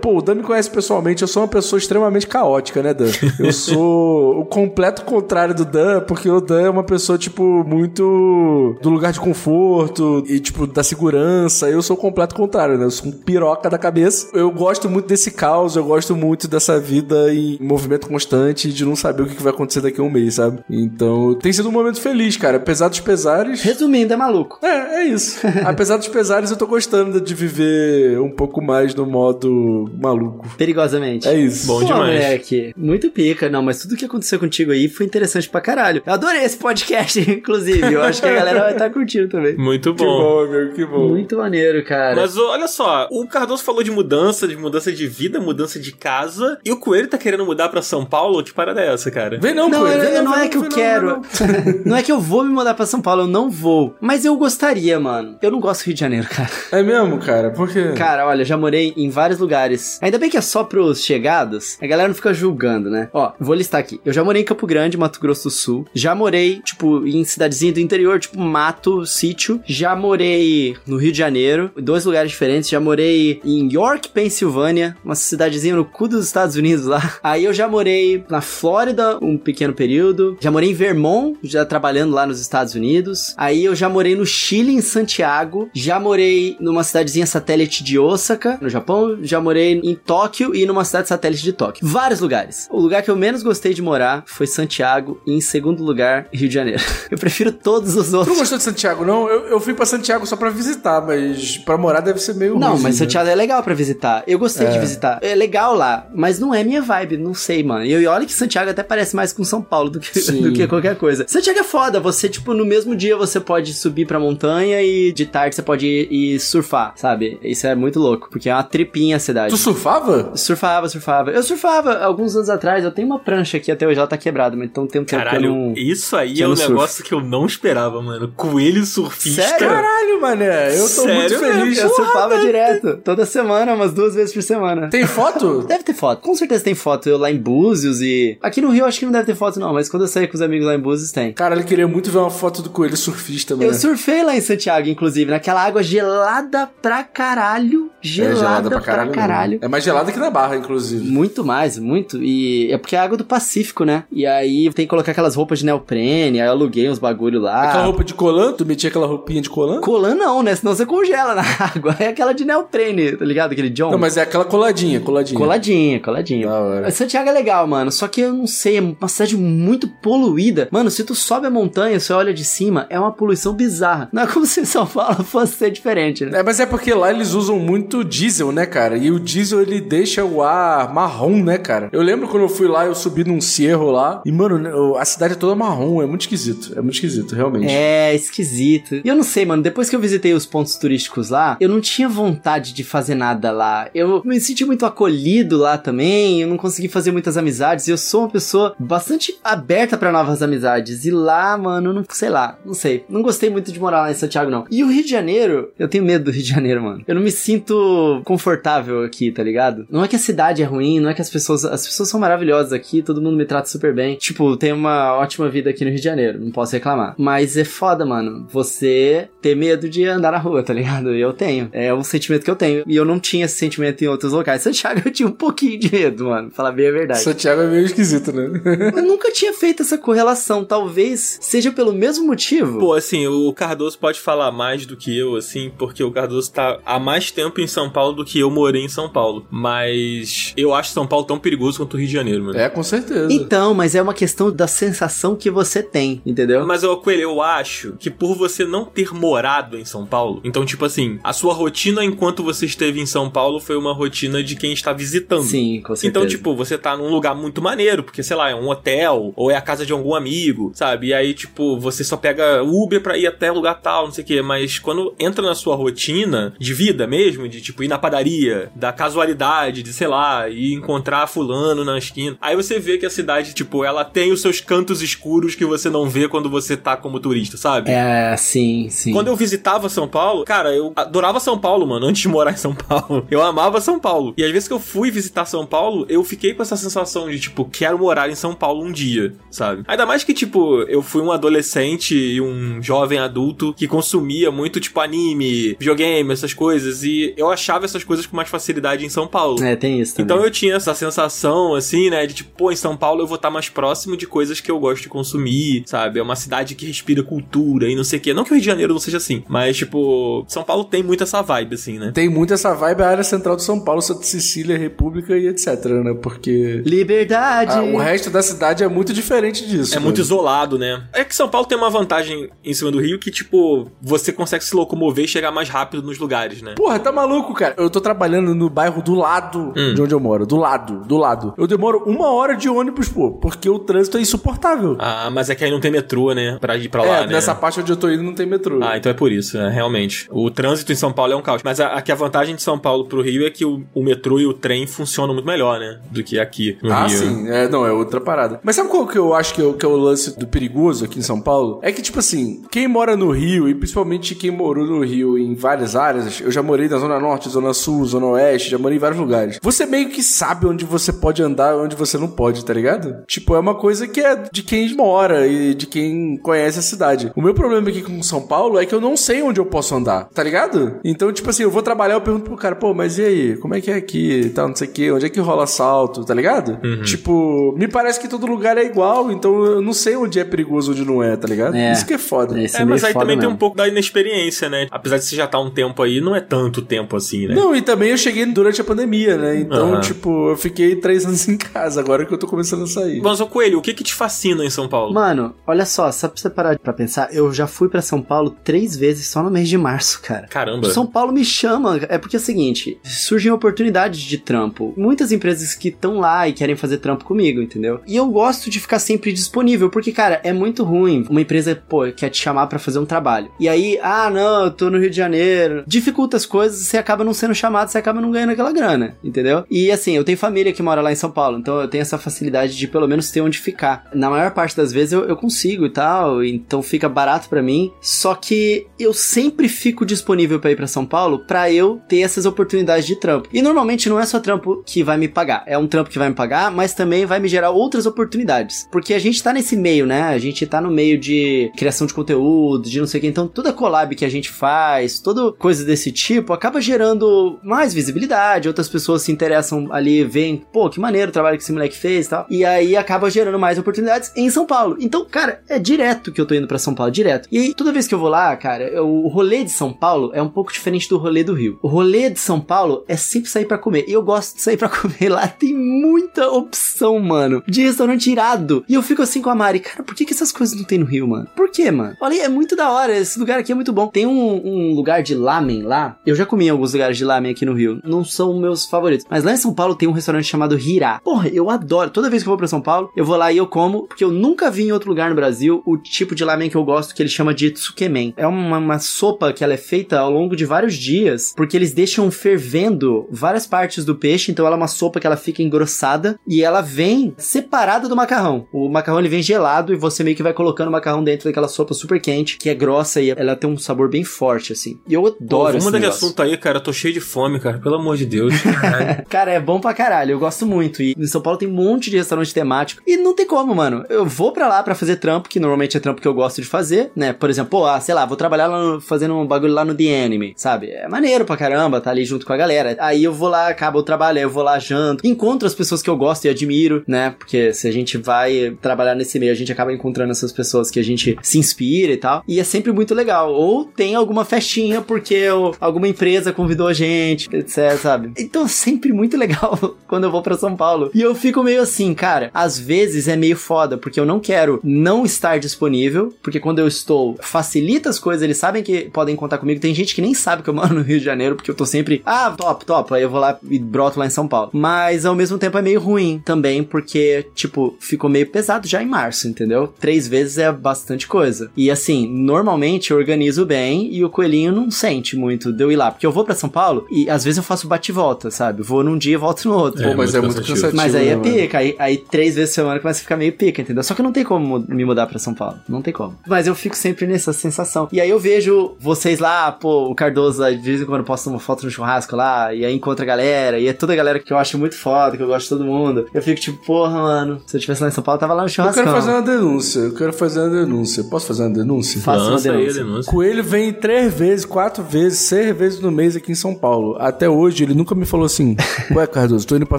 pô, o Dan me conhece pessoalmente. Eu sou uma pessoa extremamente caótica, né, Dan? Eu sou o completo contrário do Dan, porque o Dan é uma pessoa, tipo, muito do lugar de conforto e, tipo, da segurança. Eu sou o completo contrário, né? Eu sou um piroca da cabeça. Eu gosto muito desse caos, eu gosto muito dessa vida em movimento constante de não saber o que vai acontecer daqui a um mês, sabe? Então, tem sido um momento feliz, cara. Apesar dos pesares. Resumindo, é maluco. É, é isso. Apesar dos pesares, eu tô gostando de viver um pouco mais no modo maluco. Perigosamente. É isso. Bom Pô, demais. moleque, muito pica. Não, mas tudo que aconteceu contigo aí foi interessante pra caralho. Eu adorei esse podcast, inclusive. Eu acho que a galera vai estar curtindo também. Muito Que bom. bom, meu, que bom. Muito maneiro, cara. Mas olha só, o Cardoso falou de mudança, de mudança de vida, mudança de casa, e o Coelho tá querendo mudar pra São Paulo? Que parada é essa, cara? Vem não, Não, Coelho, eu- vem não vem é que eu quero. Não é que eu vou me mudar pra São Paulo, eu não vou. Mas eu gostaria, mano. Eu não gosto do Rio de Janeiro, cara. É mesmo, cara? Por quê? Cara, olha, já morei em vários lugares. Ainda bem que é só pros chegados. A galera não fica julgando, né? Ó, vou listar aqui. Eu já morei em Campo Grande, Mato Grosso do Sul. Já morei, tipo, em cidadezinha do interior, tipo, mato, sítio. Já morei no Rio de Janeiro, em dois lugares diferentes. Já morei em York, Pensilvânia, uma cidadezinha no cu dos Estados Unidos lá. Aí eu já morei na Flórida um pequeno período. Já morei em Vermont, já trabalhando lá nos Estados Unidos. Aí eu já morei no Chile, em Santiago. Já morei numa cidadezinha satélite de Osaka, no Japão. Já morei em Tóquio e numa cidade satélite de Tóquio. Vários lugares. O lugar que eu menos gostei de morar foi Santiago. E em segundo lugar, Rio de Janeiro. Eu prefiro todos os Tu não outros. gostou de Santiago, não? Eu, eu fui pra Santiago só pra visitar, mas pra morar deve ser meio Não, ruimzinho, mas né? Santiago é legal pra visitar. Eu gostei de visitar. É legal lá, mas não é minha vibe, não sei, mano. E olha que Santiago até parece mais com São Paulo do que, do que qualquer coisa. Santiago é foda, você, tipo, no mesmo dia você pode subir pra montanha e de tarde você pode ir, ir surfar, sabe? Isso é muito louco, porque é uma tripinha a cidade. Tu surfava? Surfava, surfava. Eu surfava alguns anos atrás, eu tenho uma prancha aqui até hoje, ela tá quebrada, mas então tem um tempo que eu Caralho, não... isso aí é um não surfo. negócio que eu não esperava, mano. Coelho surfista. Sério? Caralho, mané. Eu tô Sério muito feliz. mesmo? Eu surfava direto, toda semana, umas duas vezes por semana. Tem foto? Deve ter foto. Com certeza tem foto. Eu lá em Búzios e. Aqui no Rio acho que não deve ter foto, não. Mas quando eu saí com os amigos lá em Búzios, tem. Cara, ele queria muito ver uma foto do coelho surfista, mano. Eu surfei lá em Santiago, inclusive, naquela água gelada pra caralho. Gelada, pra caralho. mesmo. É mais gelada que na barra, inclusive. Muito mais, muito. E é porque é água do Pacífico, né? E aí tem que colocar aquelas roupas de neoprene. Aí eu aluguei uns bagulho lá. Aquela roupa de colã, tu metia aquela roupinha de colã? Colã não, né? Senão você congela na água. É aquela de neoprene, tá ligado? Aquele John. Não, mas é aquela coladinha, coladinha. Coladinha, coladinha. Da hora. Santiago é legal, mano. Só que eu não sei, é uma cidade muito poluída. Mano, se tu sobe a montanha, você olha de cima, é uma poluição bizarra. Não é como se São Paulo fosse ser diferente, né? É, mas é porque lá eles usam muito diesel, né, cara? E o diesel ele deixa o ar marrom, né, cara? Eu lembro quando eu fui lá, eu subi num cerro lá. E, mano, né, a cidade é toda marrom. É muito esquisito. É muito esquisito, realmente. É, esquisito. E eu não sei, mano, depois que eu visitei os pontos turísticos lá, eu não tinha vontade de fazer nada lá. Eu me senti muito acolhido lá também, eu não consegui fazer muitas amizades. Eu sou uma pessoa bastante aberta pra novas amizades. E lá, mano, não sei lá, não sei. Não gostei muito de morar lá em Santiago, não. E o Rio de Janeiro, eu tenho medo do Rio de Janeiro, mano. Eu não me sinto confortável aqui, tá ligado? Não é que a cidade é ruim, não é que as pessoas. As pessoas são maravilhosas aqui, todo mundo me trata super bem. Tipo, tenho uma ótima vida aqui no Rio de Janeiro, não posso reclamar. Mas é foda, mano. Você ter medo de andar na rua, tá ligado? Eu tenho. É um sentimento que eu tenho. E eu não tinha esse sentimento em outros locais. Santiago eu tinha um pouquinho de medo, mano. Falar bem a verdade. Santiago é meio esquisito, né? Eu nunca tinha feito essa correlação. Talvez seja pelo mesmo motivo. Pô, assim, o Cardoso pode falar mais do que eu, assim, porque o Cardoso tá há mais tempo em São Paulo do que eu morei em São Paulo. Mas eu acho São Paulo tão perigoso quanto o Rio de Janeiro, mano. é, com certeza. Então, mas é uma questão da sensação que você tem, entendeu? Mas, ô Coelho, eu acho que por você não ter morado em São Paulo, então, tipo assim, a sua rotina enquanto você esteve em São Paulo foi uma rotina de quem está visitando. Sim, com certeza. Então, tipo, você tá num lugar muito maneiro, porque, sei lá, é um hotel, ou é a casa de algum amigo, sabe? E aí, tipo, você só pega Uber pra ir até lugar tal, não sei o quê. Mas quando entra na sua rotina de vida mesmo, de, tipo, ir na padaria, da casualidade, de, sei lá, ir encontrar fulano na esquina, aí você vê que a cidade, tipo, ela tem os seus cantos escuros que você não vê quando você tá como turista, sabe? É, sim, sim. Quando eu visitava São Paulo, cara, eu adorava São Paulo, mano, antes de morar em São Paulo. Eu amava São Paulo. E às vezes que eu fui visitar São Paulo, eu fiquei com essa sensação de, tipo, quero morar em São Paulo um dia, sabe? Ainda mais que, tipo, eu fui fui um adolescente e um jovem adulto que consumia muito, tipo, anime, videogame, essas coisas. E eu achava essas coisas com mais facilidade em São Paulo. É, tem isso também. Então eu tinha essa sensação, assim, né? De tipo, pô, em São Paulo eu vou estar mais próximo de coisas que eu gosto de consumir, sabe? É uma cidade que respira cultura e não sei o quê. Não que o Rio de Janeiro não seja assim, mas, tipo, São Paulo tem muito essa vibe, assim, né? Tem muito essa vibe a área central de São Paulo, Santa Cecília, República e etc, né? Porque Liberdade! ah, o resto da cidade é muito diferente disso. É né? muito isolado, né? É que São Paulo tem uma vantagem em cima do Rio que, tipo, você consegue se locomover e chegar mais rápido nos lugares, né? Porra, tá maluco, cara? Eu tô trabalhando no bairro do lado Hum. de onde eu moro. Do lado, do lado. Eu demoro uma hora de ônibus, pô, porque o trânsito é insuportável. Ah, mas é que aí não tem metrô, né? Pra ir pra lá, é, né? nessa parte onde eu tô indo não tem metrô. Ah, então é por isso, é, realmente. O trânsito em São Paulo é um caos. Mas a, aqui a vantagem de São Paulo pro Rio é que o, o metrô e o trem funcionam muito melhor, né? Do que aqui no Ah, Rio. sim. É, não, é outra parada. Mas sabe qual que eu acho que é, que é o lance do perigoso aqui em São Paulo? É que, tipo assim, quem mora no Rio, e principalmente quem morou no Rio em várias áreas, eu já morei na Zona Norte, Zona Sul, Zona Oeste, já morei em vários lugares. Você meio que sabe onde você pode andar e onde você não pode, tá ligado? Tipo, é uma coisa que é de quem mora e de quem conhece a cidade. O meu problema aqui com São Paulo é que eu não sei onde eu posso andar, tá ligado? Então, tipo assim, eu vou trabalhar, eu pergunto pro cara, pô, mas e aí? Como é que é aqui e tal, não sei o quê? Onde é que rola assalto, tá ligado? Tipo, me parece que todo lugar é igual, então eu não sei onde é perigoso, onde não é, tá ligado? É. Isso que é foda. É, meio mas aí também tem mesmo. um pouco da inexperiência, né? Apesar de você já estar um tempo aí, não é tanto tempo assim, né? Não, e também eu cheguei durante a pandemia, né? Então, Aham. tipo, eu fiquei três anos em casa, agora que eu tô começando a sair. Mas, ô Coelho, o que que te fascina em São Paulo? Mano, olha só, só pra você parar pra pensar, eu já fui pra São Paulo três vezes só no mês de março, cara. Caramba. São Paulo me chama, é porque é o seguinte, surgem oportunidades de trampo. Muitas empresas que estão lá e querem fazer trampo comigo, entendeu? E eu gosto de ficar sempre disponível, porque, cara, é muito ruim uma empresa, pô, quer te chamar pra fazer um trabalho. E aí, ah, não, eu tô no Rio de Janeiro. Dificulta as coisas, você acaba não sendo chamado, você acaba não ganhando aquela grana, entendeu? E assim, eu tenho família que mora lá em São Paulo, então eu tenho essa facilidade de pelo menos ter onde ficar. Na maior parte das vezes eu, eu consigo e tal, então fica barato pra mim. Só que eu sempre fico disponível pra ir pra São Paulo pra eu ter essas oportunidades de trampo. E normalmente não é só trampo que vai me pagar, é um trampo que vai me pagar, mas também vai me gerar outras oportunidades. Porque a gente tá nesse meio, né? A gente tá no meio de criação de conteúdo, de não sei o que. Então toda collab que a gente faz, toda coisa desse tipo, acaba gerando mais visibilidade. Outras pessoas se interessam ali, veem, pô, que maneiro o trabalho que esse moleque fez e tal. E aí acaba gerando mais oportunidades em São Paulo. Então, cara, é direto que eu tô indo pra São Paulo, direto. E aí, toda vez que eu vou lá, cara, o rolê de São Paulo é um pouco diferente do rolê do Rio. O rolê de São Paulo é sempre sair pra comer. E eu gosto de sair pra comer lá. Tem muita opção, mano, de restaurante irado. E eu fico assim com a Mari, cara, por que, que essas coisas não tem no Rio, mano? Por quê, mano? Olha, é muito da hora. Esse lugar aqui é muito bom. Tem um, um lugar de lamen lá. Eu já comi em alguns lugares de lamen aqui no Rio. Não são meus favoritos. Mas lá em São Paulo tem um restaurante chamado Hirá. Porra, eu adoro. Toda vez que eu vou pra São Paulo, eu vou lá e eu como, porque eu nunca vi em outro lugar no Brasil o tipo de lamen que eu gosto, que ele chama de tsukemen. É uma, uma sopa que ela é feita ao longo de vários dias, porque eles deixam fervendo várias partes do peixe, então ela é uma sopa que ela fica engrossada e ela vem separada do macarrão. O macarrão ele vem gelado e você meio que vai colocando o macarrão dentro daquela sopa super quente, que é grossa e ela tem um sabor bem forte, assim. E eu Pô, adoro vamos esse negócio. assunto aí, cara. Eu tô cheio de fome, cara. Pelo amor de Deus. Cara, é bom pra caralho, eu gosto muito. E em São Paulo tem um monte de restaurante temático. E não tem como, mano. Eu vou pra lá pra fazer trampo, que normalmente é trampo que eu gosto de fazer, né? Por exemplo, pô, ah, sei lá, vou trabalhar lá no- fazendo um bagulho lá no The Anime, sabe? É maneiro pra caramba, tá ali junto com a galera. Aí eu vou lá, acaba o trabalho, aí eu vou lá, janto. Encontro as pessoas que eu gosto e admiro, né? Porque se a gente vai trabalhar nesse meio, a gente acaba encontrando essas pessoas que a gente se inspira e tal. E é sempre muito legal. Ou tem alguma festinha porque o- alguma empresa convidou a gente, etc, sabe? Então é sempre muito legal quando eu vou pra São Paulo. E eu fico meio assim, cara, às vezes é meio foda, porque eu não quero não estar disponível, porque quando eu estou, facilita as coisas, eles sabem que podem contar comigo. Tem gente que nem sabe que eu moro no Rio de Janeiro, porque eu tô sempre, ah, top, top, aí eu vou lá e broto lá em São Paulo. Mas ao mesmo tempo é meio ruim também, porque, tipo, ficou meio pesado já em março, entendeu? Três vezes é bastante coisa. E assim, normalmente eu organizo bem e o coelhinho não sente muito de eu ir lá, porque eu vou pra São Paulo e às vezes eu faço bate e volta, sabe? Vou num dia e volto no outro. Pô, mas é muito cansativo. cansativo. Mas aí é né, pica, aí, aí três vezes por semana começa a ficar meio pica, entendeu? Só que não tem como me mudar pra São Paulo, não tem como. Mas eu fico sempre nessa sensação. E aí eu vejo vocês lá, pô, o Cardoso de vez em quando posta uma foto no churrasco lá, e aí encontra a galera, e é toda a galera que eu acho muito foda, que eu gosto de todo mundo. Eu fico tipo, porra, mano, se eu tivesse lá em São Paulo, eu tava lá no Eu churrasco. quero fazer uma denúncia. Eu quero fazer uma denúncia. Posso fazer uma denúncia? Faça uma denúncia. denúncia. Coelho vem três vezes, quatro vezes, seis vezes no mês aqui em São Paulo. Até hoje ele nunca me falou assim: Ué, Cardoso, tô indo pra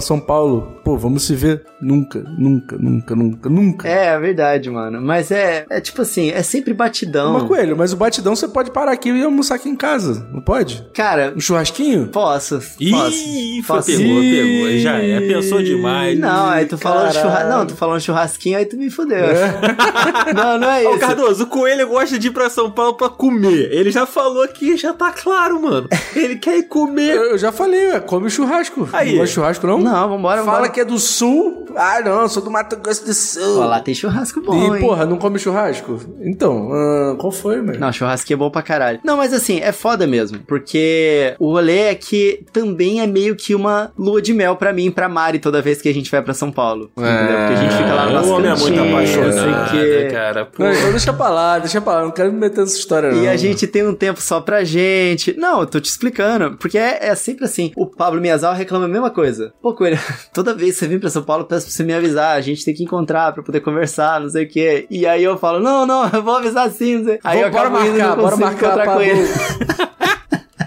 São Paulo. Pô, vamos se ver. Nunca, nunca, nunca, nunca, nunca. É, é verdade, mano. Mas é, é tipo assim, é sempre batidão. Mas, Coelho, mas o batidão você pode parar aqui e almoçar aqui em casa, não pode? Cara, Um churrasquinho? posso. Ih, posso. foi, posso. pegou, pegou. Já é, pensou demais. Não, aí tu falou churrasquinho. Não, tu falou um churrasquinho, aí tu me fudeu. É. não, não é Ô, isso. Cardoso, o Coelho gosta de ir pra São Paulo pra comer. Ele já falou aqui, já tá claro, mano. Ele quer ir comer. Eu, eu já falei, ué, come churrasco. Aí. Não gosta de churrasco, não? Não, vambora, Fala vambora. que é do sul. Ah, não, sou do Mato Grosso do Sul. Ó, lá tem churrasco bom, e, hein? porra, não come churrasco? Então, ah, qual foi, mano? Não, churrasquinho é bom pra caralho. Não, mas assim, é foda mesmo. Porque o rolê é que também é meio que uma lua de mel pra mim e pra Mari toda vez que a gente vai pra São Paulo. Entendeu? Porque a gente fica lá no o nosso homem é muito apaixonado, sei o quê. cara. Pô. Não, então deixa pra lá, deixa pra lá. Não quero me meter nessa história, não. E a gente tem um tempo só pra gente. Não, eu tô te explicando. Porque é, é sempre assim. O Pablo Miazal reclama a mesma coisa. Pô, Coelho, toda vez que você vir pra São Paulo, eu peço pra você me avisar. A gente tem que encontrar pra poder conversar, não sei o quê. E aí eu falo, não, não, eu vou avisar sim. Não sei. Aí eu bora marcar, bora marcar, Pablo.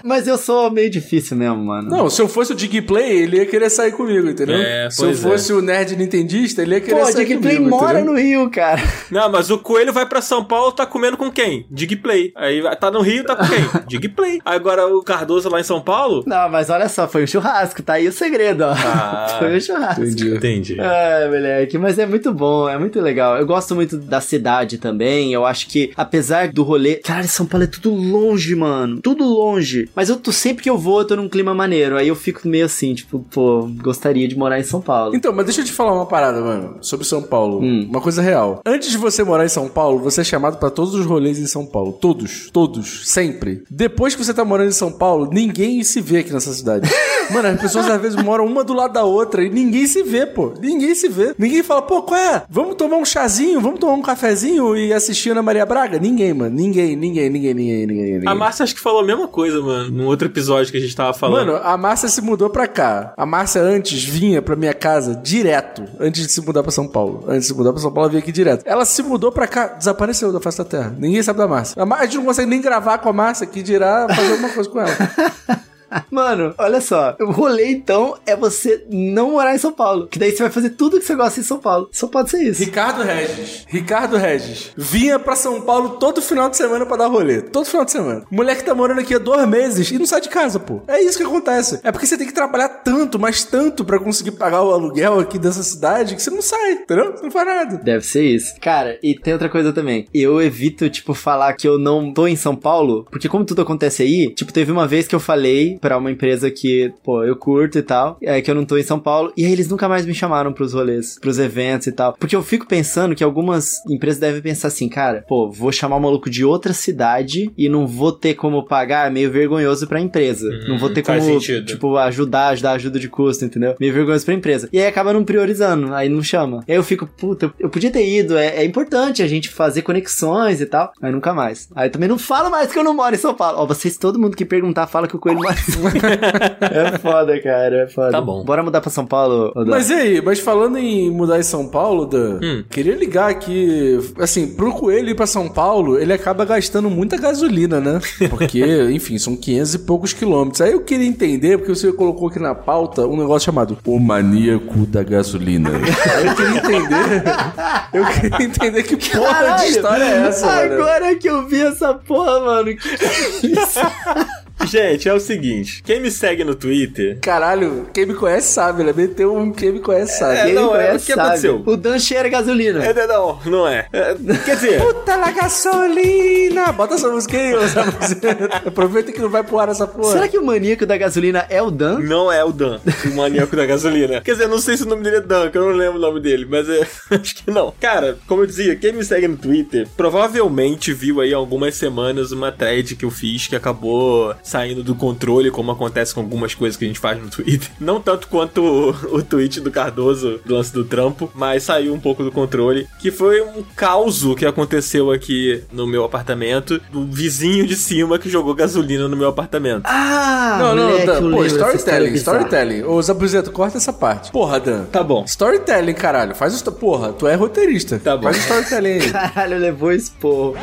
Mas eu sou meio difícil mesmo, mano. Não, se eu fosse o Digplay, ele ia querer sair comigo, entendeu? É, se eu é. fosse o nerd nintendista, ele ia querer Pô, sair Dick comigo, Play mora entendeu? no Rio, cara. Não, mas o Coelho vai pra São Paulo, tá comendo com quem? Digplay. Aí tá no Rio, tá com quem? Digplay. Agora o Cardoso lá em São Paulo? Não, mas olha só, foi um churrasco, tá aí o segredo, ó. Ah, foi um churrasco. Entendi. Entendi. Ai, moleque, mas é muito bom, é muito legal. Eu gosto muito da cidade também. Eu acho que, apesar do rolê. Cara, São Paulo é tudo longe, mano. Tudo longe. Mas eu tô sempre que eu vou, eu tô num clima maneiro. Aí eu fico meio assim, tipo, pô, gostaria de morar em São Paulo. Então, mas deixa eu te falar uma parada, mano, sobre São Paulo. Hum. Uma coisa real. Antes de você morar em São Paulo, você é chamado pra todos os rolês em São Paulo. Todos. Todos. Sempre. Depois que você tá morando em São Paulo, ninguém se vê aqui nessa cidade. Mano, as pessoas às vezes moram uma do lado da outra e ninguém se vê, pô. Ninguém se vê. Ninguém fala, pô, qual é? Vamos tomar um chazinho? Vamos tomar um cafezinho e assistir Ana Maria Braga? Ninguém, mano. Ninguém, ninguém, ninguém, ninguém, ninguém. ninguém. A Márcia acho que falou a mesma coisa, mano, num outro episódio que a gente tava falando. Mano, a Márcia se mudou pra cá. A Márcia antes vinha pra minha casa direto. Antes de se mudar pra São Paulo. Antes de se mudar pra São Paulo, ela vinha aqui direto. Ela se mudou pra cá, desapareceu da face da terra. Ninguém sabe da Márcia. A, Mar- a gente não consegue nem gravar com a Márcia, que dirá fazer alguma coisa com ela. Mano, olha só. O rolê, então, é você não morar em São Paulo. Que daí você vai fazer tudo que você gosta em São Paulo. Só pode ser isso. Ricardo Regis. Ricardo Regis. Vinha pra São Paulo todo final de semana pra dar rolê. Todo final de semana. Mulher que tá morando aqui há dois meses e não sai de casa, pô. É isso que acontece. É porque você tem que trabalhar tanto, mas tanto pra conseguir pagar o aluguel aqui dessa cidade que você não sai, entendeu? Você não faz nada. Deve ser isso. Cara, e tem outra coisa também. Eu evito, tipo, falar que eu não tô em São Paulo, porque como tudo acontece aí, tipo, teve uma vez que eu falei pra uma empresa que, pô, eu curto e tal, é que eu não tô em São Paulo, e aí eles nunca mais me chamaram pros rolês, pros eventos e tal. Porque eu fico pensando que algumas empresas devem pensar assim, cara, pô, vou chamar o maluco de outra cidade e não vou ter como pagar, é meio vergonhoso pra empresa. não vou ter como, sentido. tipo, ajudar, ajudar ajuda de custo, entendeu? Meio vergonhoso pra empresa. E aí acaba não priorizando, aí não chama. E aí eu fico, puta, eu, podia ter ido, é, é importante a gente fazer conexões e tal, mas nunca mais. Aí também não falo mais que eu não moro em São Paulo. Ó, vocês, todo mundo que perguntar, fala que o Coelho mora. É foda, cara, é foda. Tá bom. Bora mudar pra São Paulo? Mas e aí, mas falando em mudar em São Paulo, Dan, Hum. queria ligar aqui, assim, pro Coelho ir pra São Paulo, ele acaba gastando muita gasolina, né? Porque, enfim, são 500 e poucos quilômetros. Aí eu queria entender, porque você colocou aqui na pauta um negócio chamado O Maníaco da Gasolina. Aí eu queria entender, eu queria entender que porra Caralho, de história é essa, mano? Agora que eu vi essa porra, mano, que que é isso? Gente, é o seguinte: quem me segue no Twitter. Caralho, quem me conhece sabe, né? Meteu um quem me conhece sabe. É, Quem não, me é, conhece o que sabe. aconteceu? O Dan cheira gasolina. É, não, não é. É, Quer dizer. Puta la gasolina! Bota essa música aí, ô Samuzinho. Aproveita que não vai pro ar essa porra. Será que o maníaco da gasolina é o Dan? Não é o Dan, o maníaco da gasolina. Quer dizer, não sei se o nome dele é Dan, que eu não lembro o nome dele, mas é, acho que não. Cara, como eu dizia, quem me segue no Twitter provavelmente viu aí há algumas semanas uma thread que eu fiz que acabou saindo do controle, como acontece com algumas coisas que a gente faz no Twitter. Não tanto quanto o, o tweet do Cardoso, do lance do trampo, mas saiu um pouco do controle. Que foi um caos que aconteceu aqui no meu apartamento, do vizinho de cima que jogou gasolina no meu apartamento. Ah, Não, não, moleque, Dan, pô, história storytelling, storytelling. Ô, Zabuzeto, corta essa parte. Porra, Dan. Tá bom. Storytelling, caralho. Faz o. Porra, tu é roteirista. Tá bom. Faz o storytelling aí. Caralho, levou expor.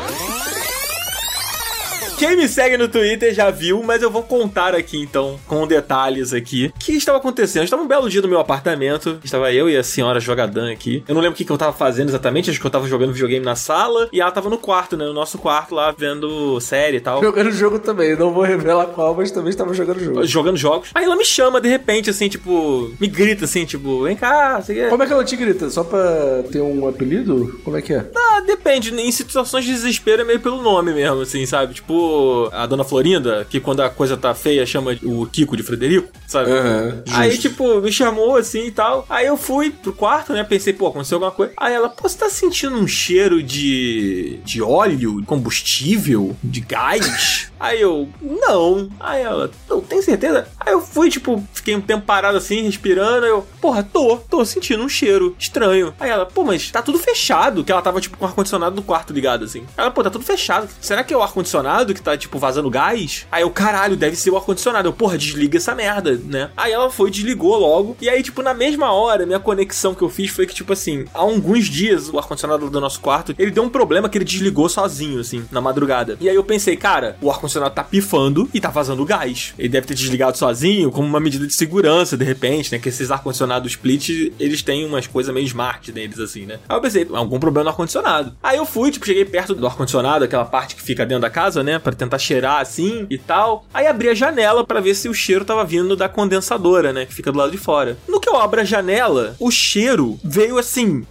Quem me segue no Twitter já viu, mas eu vou contar aqui então, com detalhes aqui. O que estava acontecendo? Estava um belo dia no meu apartamento, estava eu e a senhora jogadã aqui. Eu não lembro o que, que eu tava fazendo exatamente, acho que eu tava jogando videogame na sala e ela tava no quarto, né? No nosso quarto lá, vendo série e tal. Jogando jogo também. Não vou revelar qual, mas também estava jogando jogo. Jogando jogos. Aí ela me chama de repente, assim, tipo, me grita assim, tipo, vem cá, sei quê. Como é que ela te grita? Só pra ter um apelido? Como é que é? Ah, depende. Em situações de desespero é meio pelo nome mesmo, assim, sabe? Tipo, a dona Florinda, que quando a coisa tá feia chama o Kiko de Frederico, sabe? Aham, Aí, justo. tipo, me chamou assim e tal. Aí eu fui pro quarto, né? Pensei, pô, aconteceu alguma coisa. Aí ela, pô, você tá sentindo um cheiro de. de óleo, de combustível, de gás? Aí eu, não. Aí ela, não, tem certeza? Aí eu fui, tipo, fiquei um tempo parado assim, respirando. Aí eu, porra, tô, tô sentindo um cheiro estranho. Aí ela, pô, mas tá tudo fechado. Que ela tava, tipo, com o ar-condicionado do quarto ligado, assim. Ela, pô, tá tudo fechado. Será que é o ar-condicionado que tá, tipo, vazando gás? Aí eu, caralho, deve ser o ar-condicionado. Eu, porra, desliga essa merda, né? Aí ela foi, desligou logo. E aí, tipo, na mesma hora, minha conexão que eu fiz foi que, tipo assim, há alguns dias o ar-condicionado do nosso quarto, ele deu um problema que ele desligou sozinho, assim, na madrugada. E aí eu pensei, cara, o ar-condicionado tá pifando e tá vazando gás. Ele deve ter desligado sozinho, como uma medida de segurança, de repente, né? Que esses ar-condicionados split, eles têm umas coisas meio smart neles, assim, né? Aí eu pensei, algum problema no ar-condicionado. Aí eu fui, tipo, cheguei perto do ar-condicionado, aquela parte que fica dentro da casa, né? Pra tentar cheirar assim e tal. Aí abri a janela pra ver se o cheiro tava vindo da condensadora, né? Que fica do lado de fora. No que eu abro a janela, o cheiro veio assim.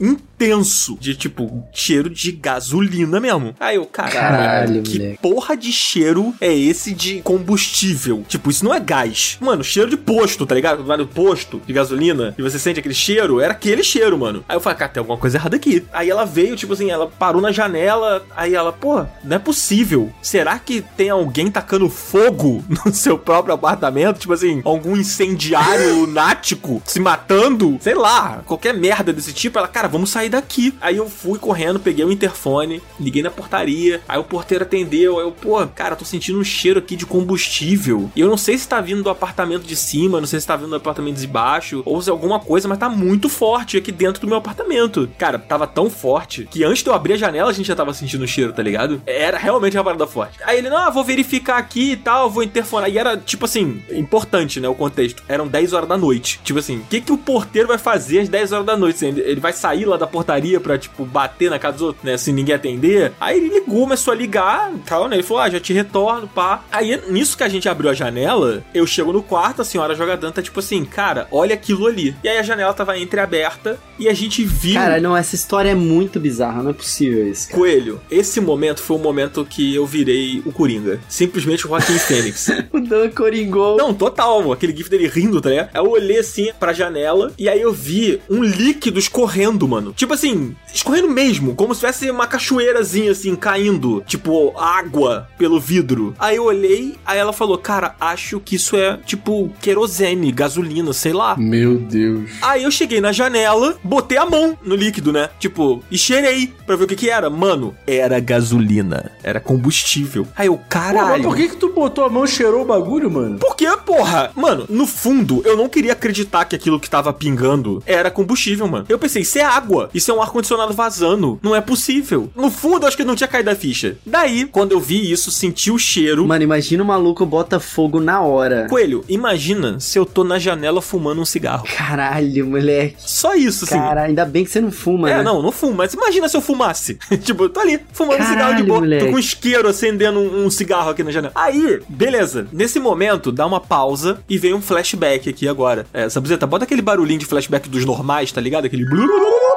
De tipo, cheiro de gasolina mesmo. Aí eu, caralho, Caralho, que moleque. porra de cheiro é esse de combustível? Tipo, isso não é gás. Mano, cheiro de posto, tá ligado? Vai no posto de gasolina e você sente aquele cheiro, era aquele cheiro, mano. Aí eu falei, cara, tem alguma coisa errada aqui. Aí ela veio, tipo assim, ela parou na janela, aí ela, pô, não é possível. Será que tem alguém tacando fogo no seu próprio apartamento? Tipo assim, algum incendiário lunático se matando? Sei lá, qualquer merda desse tipo. Ela, cara, vamos sair daqui. Aí eu fui correndo, peguei o interfone, liguei na portaria. Aí o porteiro atendeu. Aí eu, pô, cara, tô sentindo um cheiro aqui de combustível. E eu não sei se tá vindo do apartamento de cima, não sei se tá vindo do apartamento de baixo, ou se é alguma coisa, mas tá muito forte aqui dentro do meu apartamento. Cara, tava tão forte que antes de eu abrir a janela a gente já tava sentindo o cheiro, tá ligado? Era realmente uma parada forte. Aí ele, não, vou verificar aqui e tal, vou interfonar. E era, tipo assim, importante, né, o contexto. Eram 10 horas da noite. Tipo assim, o que que o porteiro vai fazer às 10 horas da noite? Ele vai sair lá da portaria pra, tipo, bater na casa dos outros, né, se ninguém atender? Aí ele ligou, começou a ligar e tal, né? Ele falou, ah, já te retorno, pá. Aí, nisso que a gente abriu a janela, eu chego no quarto, a senhora jogadã tá tipo assim, cara, olha aquilo ali. E aí a janela tava entreaberta e a gente viu... Cara, não, essa história é muito bizarra, não é possível isso, cara. Coelho, esse momento foi o momento que eu virei o Coringa. Simplesmente o Joaquim Fênix. O Dan coringou. Não, total, aquele gif dele rindo, tá ligado? Aí eu olhei assim pra janela e aí eu vi um líquido escorrendo, mano. Tipo assim, escorrendo mesmo, como se tivesse uma cachoeirazinha assim, caindo. Tipo, água pelo vidro. Aí eu olhei, aí ela falou, cara, acho que isso é tipo querosene, gasolina, sei lá. Meu Deus. Aí eu cheguei na janela, botei a mão no líquido, né? Tipo, e cheirei pra ver o que que era. Mano, era gasolina. Era combustível. Aí eu, Pô, mas caralho. por que que tu botou a mão e cheirou o bagulho, mano? Porque, porra, mano, no fundo, eu não queria acreditar que aquilo que tava pingando era combustível, mano. Eu pensei, isso é água, isso é um ar-condicionado vazando. Não é possível. No fundo, eu acho que não tinha caído a ficha. Daí, quando eu vi isso, senti o cheiro. Mano, imagina o maluco bota fogo na hora. Coelho, imagina se eu tô na janela fumando um cigarro. Caralho, moleque. Só isso, assim. Cara, ainda bem que você não fuma, É, né? não, não fumo, mas imagina se eu fumasse. tipo, eu tô ali, fumando um cigarro de Caralho, boa. moleque. Tô com um isqueiro acendendo um, um cigarro aqui na janela. Aí, beleza. Nesse momento, dá uma pausa e vem um flashback aqui agora. É, Sabuzeta, bota aquele barulhinho de flashback dos normais, tá ligado? Aquele. blu, blu, blu, blu.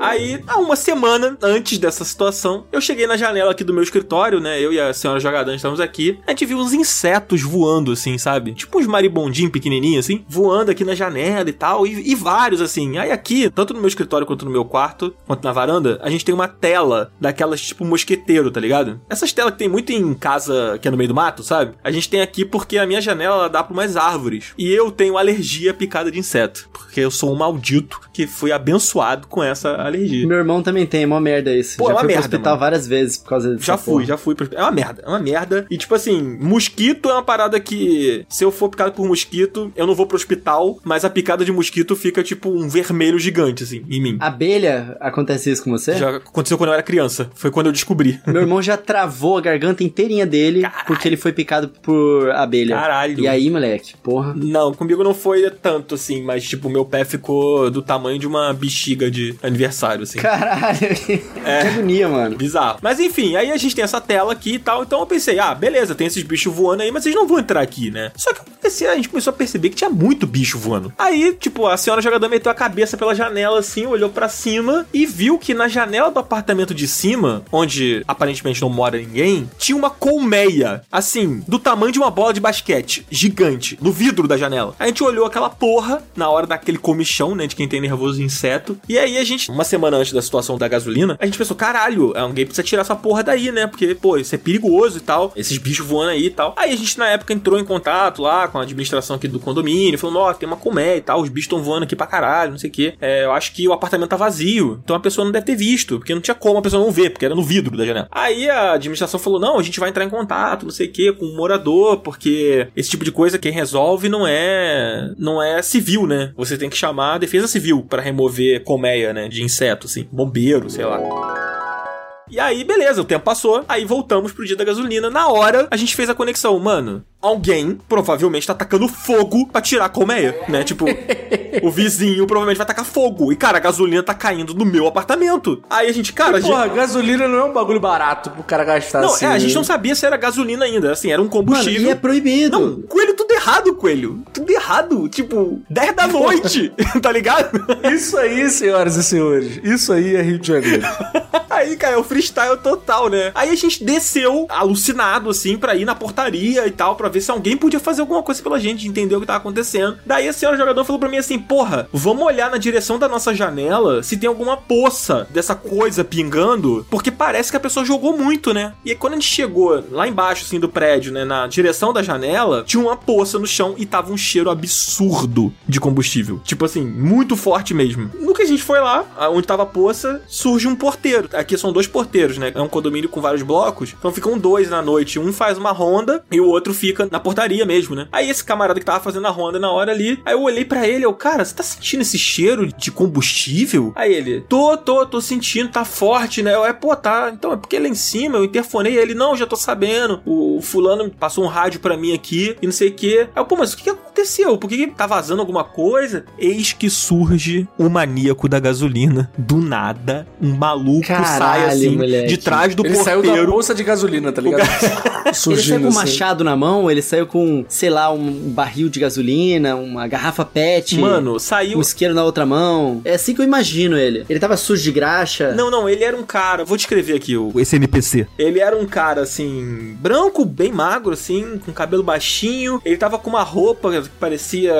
Aí, há uma semana antes dessa situação, eu cheguei na janela aqui do meu escritório, né? Eu e a senhora jogadã estamos aqui. A gente viu uns insetos voando, assim, sabe? Tipo uns maribondinhos pequenininhos, assim, voando aqui na janela e tal. E, e vários, assim. Aí aqui, tanto no meu escritório quanto no meu quarto, quanto na varanda, a gente tem uma tela daquelas tipo mosqueteiro, tá ligado? Essas telas que tem muito em casa que é no meio do mato, sabe? A gente tem aqui porque a minha janela ela dá pra umas árvores. E eu tenho alergia à picada de inseto. Porque eu sou um maldito que fui abençoado com essa alergia. Meu irmão também tem, é uma merda isso. Pô, já é uma fui merda, pro hospital mano. várias vezes por causa disso. Já fui, já fui. pro- É uma merda, é uma merda. E tipo assim, mosquito é uma parada que, se eu for picado por mosquito, eu não vou pro hospital, mas a picada de mosquito fica tipo um vermelho gigante, assim, em mim. Abelha, acontece isso com você? Já aconteceu quando eu era criança. Foi quando eu descobri. Meu irmão já travou a garganta inteirinha dele porque ele foi picado por abelha. Caralho. E aí, moleque, porra. Não, comigo não foi tanto assim, mas tipo, meu pé ficou do tamanho de uma bexiga de aniversário, assim. Caralho, que agonia, mano. Bizarro. Mas enfim, aí a gente tem essa tela aqui e tal. Então eu pensei, ah, beleza, tem esses bichos voando aí, mas vocês não vão entrar aqui, né? Só que eu comecei, a gente começou a perceber que tinha muito bicho voando. Aí, tipo, a senhora jogadora meteu a cabeça pela janela assim, olhou pra cima e viu que na janela do apartamento de cima, onde aparentemente não mora ninguém, tinha uma colmeia, assim, do tamanho de uma bola de basquete, gigante, no vidro da janela. A gente olhou aquela porra na hora daquele comichão, né, de quem tem nervoso inseto. E aí a gente, uma semana antes da situação da gasolina, a gente pensou, caralho, alguém precisa tirar essa porra daí, né? Porque, pô, isso é perigoso e tal. Esses bichos voando aí e tal. Aí a gente, na época, entrou em contato lá com a administração aqui do condomínio, falou, ó, tem uma colmeia e tal, os bichos estão voando aqui pra caralho, não sei o quê. É, eu acho que o apartamento tá vazio. Então a pessoa não deve ter visto, porque não tinha como a pessoa não ver, porque era no vidro da janela. Aí a administração falou, não, a gente vai entrar em contato, não sei o quê, com o morador, porque esse tipo de coisa quem resolve não é não é civil, né? Você tem que chamar a defesa civil pra remover colmeia, né, de inseto, assim, bombeiro, sei lá. E aí, beleza, o tempo passou, aí voltamos pro dia da gasolina. Na hora, a gente fez a conexão. Mano, alguém provavelmente tá tacando fogo pra tirar a colmeia, né? Tipo, o vizinho provavelmente vai tacar fogo. E, cara, a gasolina tá caindo no meu apartamento. Aí a gente, cara, a gente... Porra, gasolina não é um bagulho barato pro cara gastar Não, assim. é, a gente né? não sabia se era gasolina ainda. Assim, era um Mano, combustível. e é proibido. Não, coelho, errado, coelho. Tudo errado. Tipo, 10 da noite, tá ligado? Isso aí, senhoras e senhores. Isso aí é Rio de Janeiro. Aí, cara, é o freestyle total, né? Aí a gente desceu, alucinado, assim, pra ir na portaria e tal, pra ver se alguém podia fazer alguma coisa pela gente, entender o que tava acontecendo. Daí a senhora jogador falou pra mim assim: porra, vamos olhar na direção da nossa janela se tem alguma poça dessa coisa pingando, porque parece que a pessoa jogou muito, né? E aí, quando a gente chegou lá embaixo, assim, do prédio, né, na direção da janela, tinha uma poça no chão e tava um cheiro absurdo de combustível. Tipo assim, muito forte mesmo. No que a gente foi lá, onde tava a poça, surge um porteiro. Aqui são dois porteiros, né? É um condomínio com vários blocos. Então ficam dois na noite. Um faz uma ronda e o outro fica na portaria mesmo, né? Aí esse camarada que tava fazendo a ronda na hora ali, aí eu olhei pra ele, eu, cara, você tá sentindo esse cheiro de combustível? Aí ele, tô, tô, tô sentindo, tá forte, né? Eu, é, pô, tá. Então é porque lá em cima eu interfonei. Ele, não, já tô sabendo. O fulano passou um rádio pra mim aqui e não sei o quê. Aí eu, pô, mas o que, aconteceu? Por que, que tá vazando alguma coisa? Eis que surge o maníaco da gasolina. Do nada, um maluco sai Caralho, assim, moleque. de trás do Ele saiu da porteiro. bolsa de gasolina, tá ligado? Ele Surgindo saiu com um assim. machado na mão, ele saiu com, sei lá, um barril de gasolina, uma garrafa pet. Mano, saiu. Um isqueiro na outra mão. É assim que eu imagino ele. Ele tava sujo de graxa. Não, não, ele era um cara. Vou descrever aqui o, esse NPC. Ele era um cara, assim, branco, bem magro, assim, com cabelo baixinho. Ele tava com uma roupa que parecia.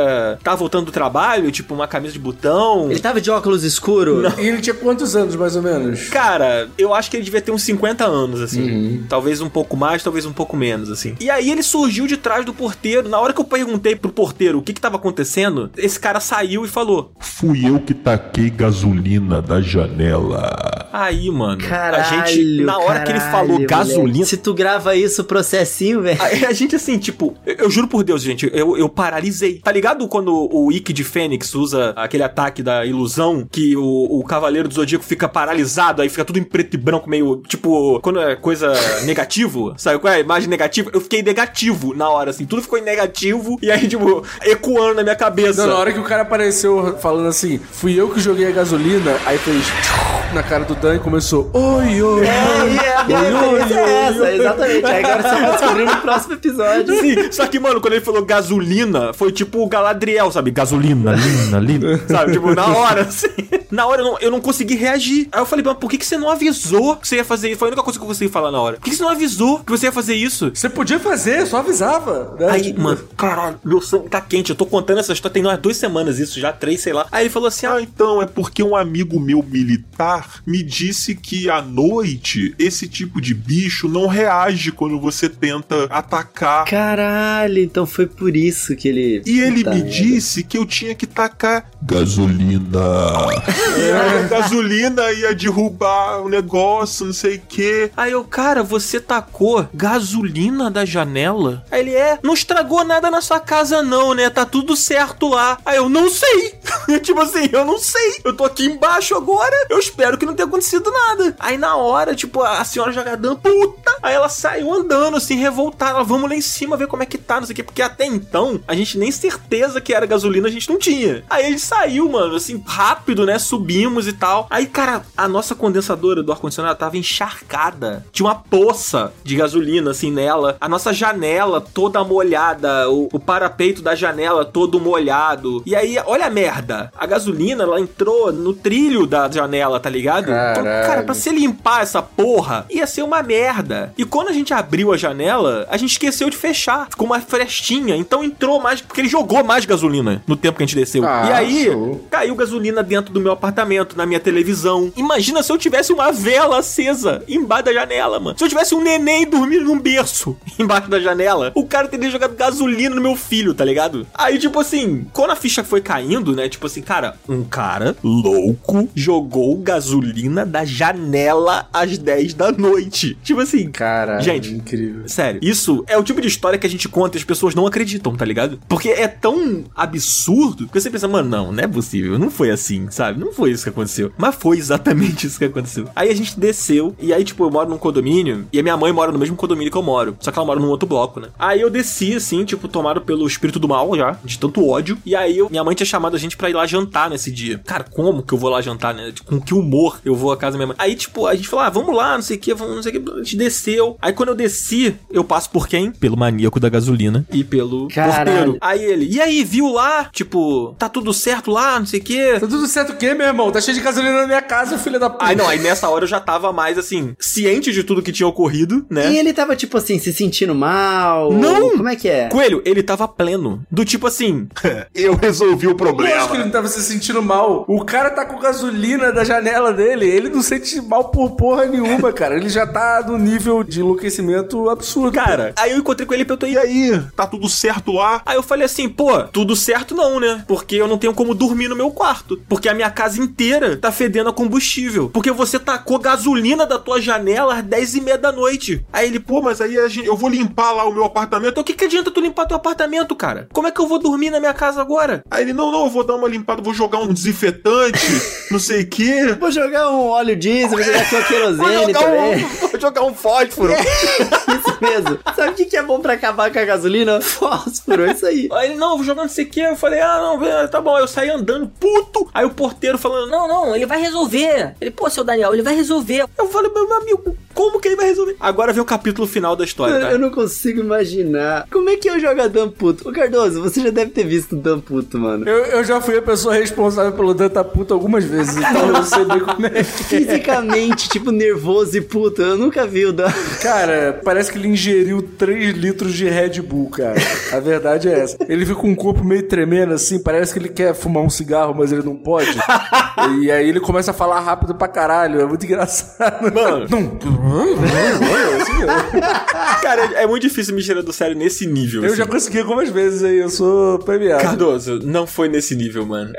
Tava voltando do trabalho, tipo uma camisa de botão. Ele tava de óculos escuro. E ele tinha quantos anos, mais ou menos? Cara, eu acho que ele devia ter uns 50 anos, assim. Talvez um pouco mais, talvez um pouco menos, assim. E aí ele surgiu de trás do porteiro. Na hora que eu perguntei pro porteiro o que que tava acontecendo, esse cara saiu e falou: Fui eu que taquei gasolina da janela. Aí, mano, Caralho, a gente, na hora que ele caralho, falou moleque. gasolina, Se tu grava isso, processinho, velho. A, a gente, assim, tipo, eu, eu juro por Deus, gente, eu, eu paralisei. Tá ligado quando o Ikki de Fênix usa aquele ataque da ilusão, que o, o Cavaleiro do Zodíaco fica paralisado, aí fica tudo em preto e branco, meio, tipo, quando é coisa negativo, sabe qual é? A imagem negativa, eu fiquei negativo na hora, assim, tudo ficou em negativo, e aí, tipo, ecoando na minha cabeça. Não, na hora que o cara apareceu falando assim, fui eu que joguei a gasolina, aí fez na cara do Dan começou. Oi, oi. É, e a minha referência é essa, exatamente. Aí agora você vai descobrir no próximo episódio. Sim, só que, mano, quando ele falou gasolina, foi tipo o Galadriel, sabe? Gasolina, lina, lina. Sabe? Tipo, na hora, assim. Na hora eu não, eu não consegui reagir. Aí eu falei, mas por que, que você não avisou que você ia fazer isso? Foi a única coisa que eu consegui falar na hora. Por que, que você não avisou que você ia fazer isso? Você podia fazer, só avisava. né? Aí, Tipo, mano, caralho, meu sangue tá quente. Eu tô contando essa história tem umas duas semanas isso, já três, sei lá. Aí ele falou assim: ah, então é porque um amigo meu militar me disse que à noite esse tipo de bicho não reage quando você tenta atacar. Caralho, então foi por isso que ele. E ele me merda. disse que eu tinha que tacar gasolina. A gasolina ia derrubar o negócio, não sei o quê. Aí eu, cara, você tacou gasolina da janela? Aí ele é, não estragou nada na sua casa não, né? Tá tudo certo lá. Aí eu, não sei. tipo assim, eu não sei. Eu tô aqui embaixo agora, eu espero que não tenha acontecido nada. Aí na hora, tipo, a senhora jogadã, puta. Aí ela saiu andando, assim, revoltada. Ela, vamos lá em cima ver como é que tá, não sei o quê. Porque até então, a gente nem certeza que era gasolina a gente não tinha. Aí gente saiu, mano, assim, rápido, né? Subimos e tal. Aí, cara, a nossa condensadora do ar-condicionado tava encharcada. Tinha uma poça de gasolina, assim, nela. A nossa janela toda molhada. O, o parapeito da janela todo molhado. E aí, olha a merda. A gasolina, ela entrou no trilho da janela, tá ligado? Então, cara, pra se limpar essa porra, ia ser uma merda. E quando a gente abriu a janela, a gente esqueceu de fechar. Ficou uma frestinha. Então entrou mais. Porque ele jogou mais gasolina no tempo que a gente desceu. Ah, e aí, show. caiu gasolina dentro do meu apartamento, na minha televisão. Imagina se eu tivesse uma vela acesa embaixo da janela, mano. Se eu tivesse um neném dormindo num berço embaixo da janela, o cara teria jogado gasolina no meu filho, tá ligado? Aí, tipo assim, quando a ficha foi caindo, né? Tipo assim, cara, um cara louco jogou gasolina da janela às 10 da noite. Tipo assim, Caralho, Gente, incrível. Sério, isso é o tipo de história que a gente conta e as pessoas não acreditam, tá ligado? Porque é tão absurdo que você pensa, mano, não, não é possível, não foi assim, sabe? Não foi isso que aconteceu. Mas foi exatamente isso que aconteceu. Aí a gente desceu, e aí, tipo, eu moro num condomínio, e a minha mãe mora no mesmo condomínio que eu moro, só que ela mora num outro bloco, né? Aí eu desci, assim, tipo, tomado pelo espírito do mal já, de tanto ódio, e aí eu- minha mãe tinha chamado a gente pra ir lá jantar nesse dia. Cara, como que eu vou lá jantar, né? Com que humor eu vou à casa da minha mãe? Aí, tipo, a gente falou, ah, vamos lá, não sei o que, vamos, não sei o que, a gente desceu. Aí quando eu desci, eu passo por quem? Pelo maníaco da gasolina e pelo Caralho. porteiro. Aí ele, e aí, viu lá? Tipo, tá tudo certo lá, não sei o que. Tá tudo certo o quê, meu irmão? Tá cheio de gasolina na minha casa, filho da puta. Aí não, aí nessa hora eu já tava mais assim, ciente de tudo que tinha ocorrido, né? E ele tava, tipo assim, se sentindo mal? Não! Como é que é? Coelho, ele tava pleno. Do tipo assim, Eu resolvi o Lógico que ele problema. não tava se sentindo mal. O cara tá com gasolina da janela dele. Ele não sente mal por porra nenhuma, cara. Ele já tá no nível de enlouquecimento absurdo. cara. Aí eu encontrei com ele e perguntei, E aí, tá tudo certo lá? Aí eu falei assim, pô, tudo certo não, né? Porque eu não tenho como dormir no meu quarto. Porque a minha casa inteira tá fedendo a combustível. Porque você tacou gasolina da tua janela às 10 e meia da noite. Aí ele, pô, mas aí gente, eu vou limpar lá o meu apartamento. então o que, que adianta tu limpar teu apartamento, cara? Como é que eu vou dormir na minha casa agora? Aí ele, não, não, eu vou dar uma limpada, vou jogar um desinfetante, não sei o quê. Vou jogar um óleo diesel, vou jogar aqui querosene jogar, também. um, vou jogar um fósforo. Isso mesmo. Sabe o que que é bom pra acabar com a gasolina? Fósforo, é isso aí. Aí ele, não, vou jogar não sei o que. Eu falei, ah, não, é, tá bom. Aí eu saí andando, puto. Aí o porteiro falando, não, Não, ele vai resolver. Ele, pô, seu Daniel, ele vai resolver. Eu falei, meu amigo, como que ele vai resolver? Agora vem o capítulo final da história, Eu, tá? eu não consigo imaginar. Como é que eu jogo a Dan Puto? Ô Cardoso, você já deve ter visto o Dan Puto, mano. Eu, eu já fui a pessoa responsável pelo Danta Puta algumas vezes, então eu sei bem como é que é. Fisicamente, tipo, nervoso e puto. Eu nunca vi o Dan. Cara, parece que ele ingeriu 3 litros de Red Bull, cara. A verdade é essa. Ele fica com um corpo meio tremendo assim, parece que ele quer fumar um cigarro, mas ele não pode. e aí ele começa a falar rápido pra caralho, é muito engraçado. Mano. Não. Cara, é muito difícil me tirar do sério nesse nível. Eu assim. já consegui algumas vezes aí, eu sou premiado. Cardoso, não foi nesse nível, mano.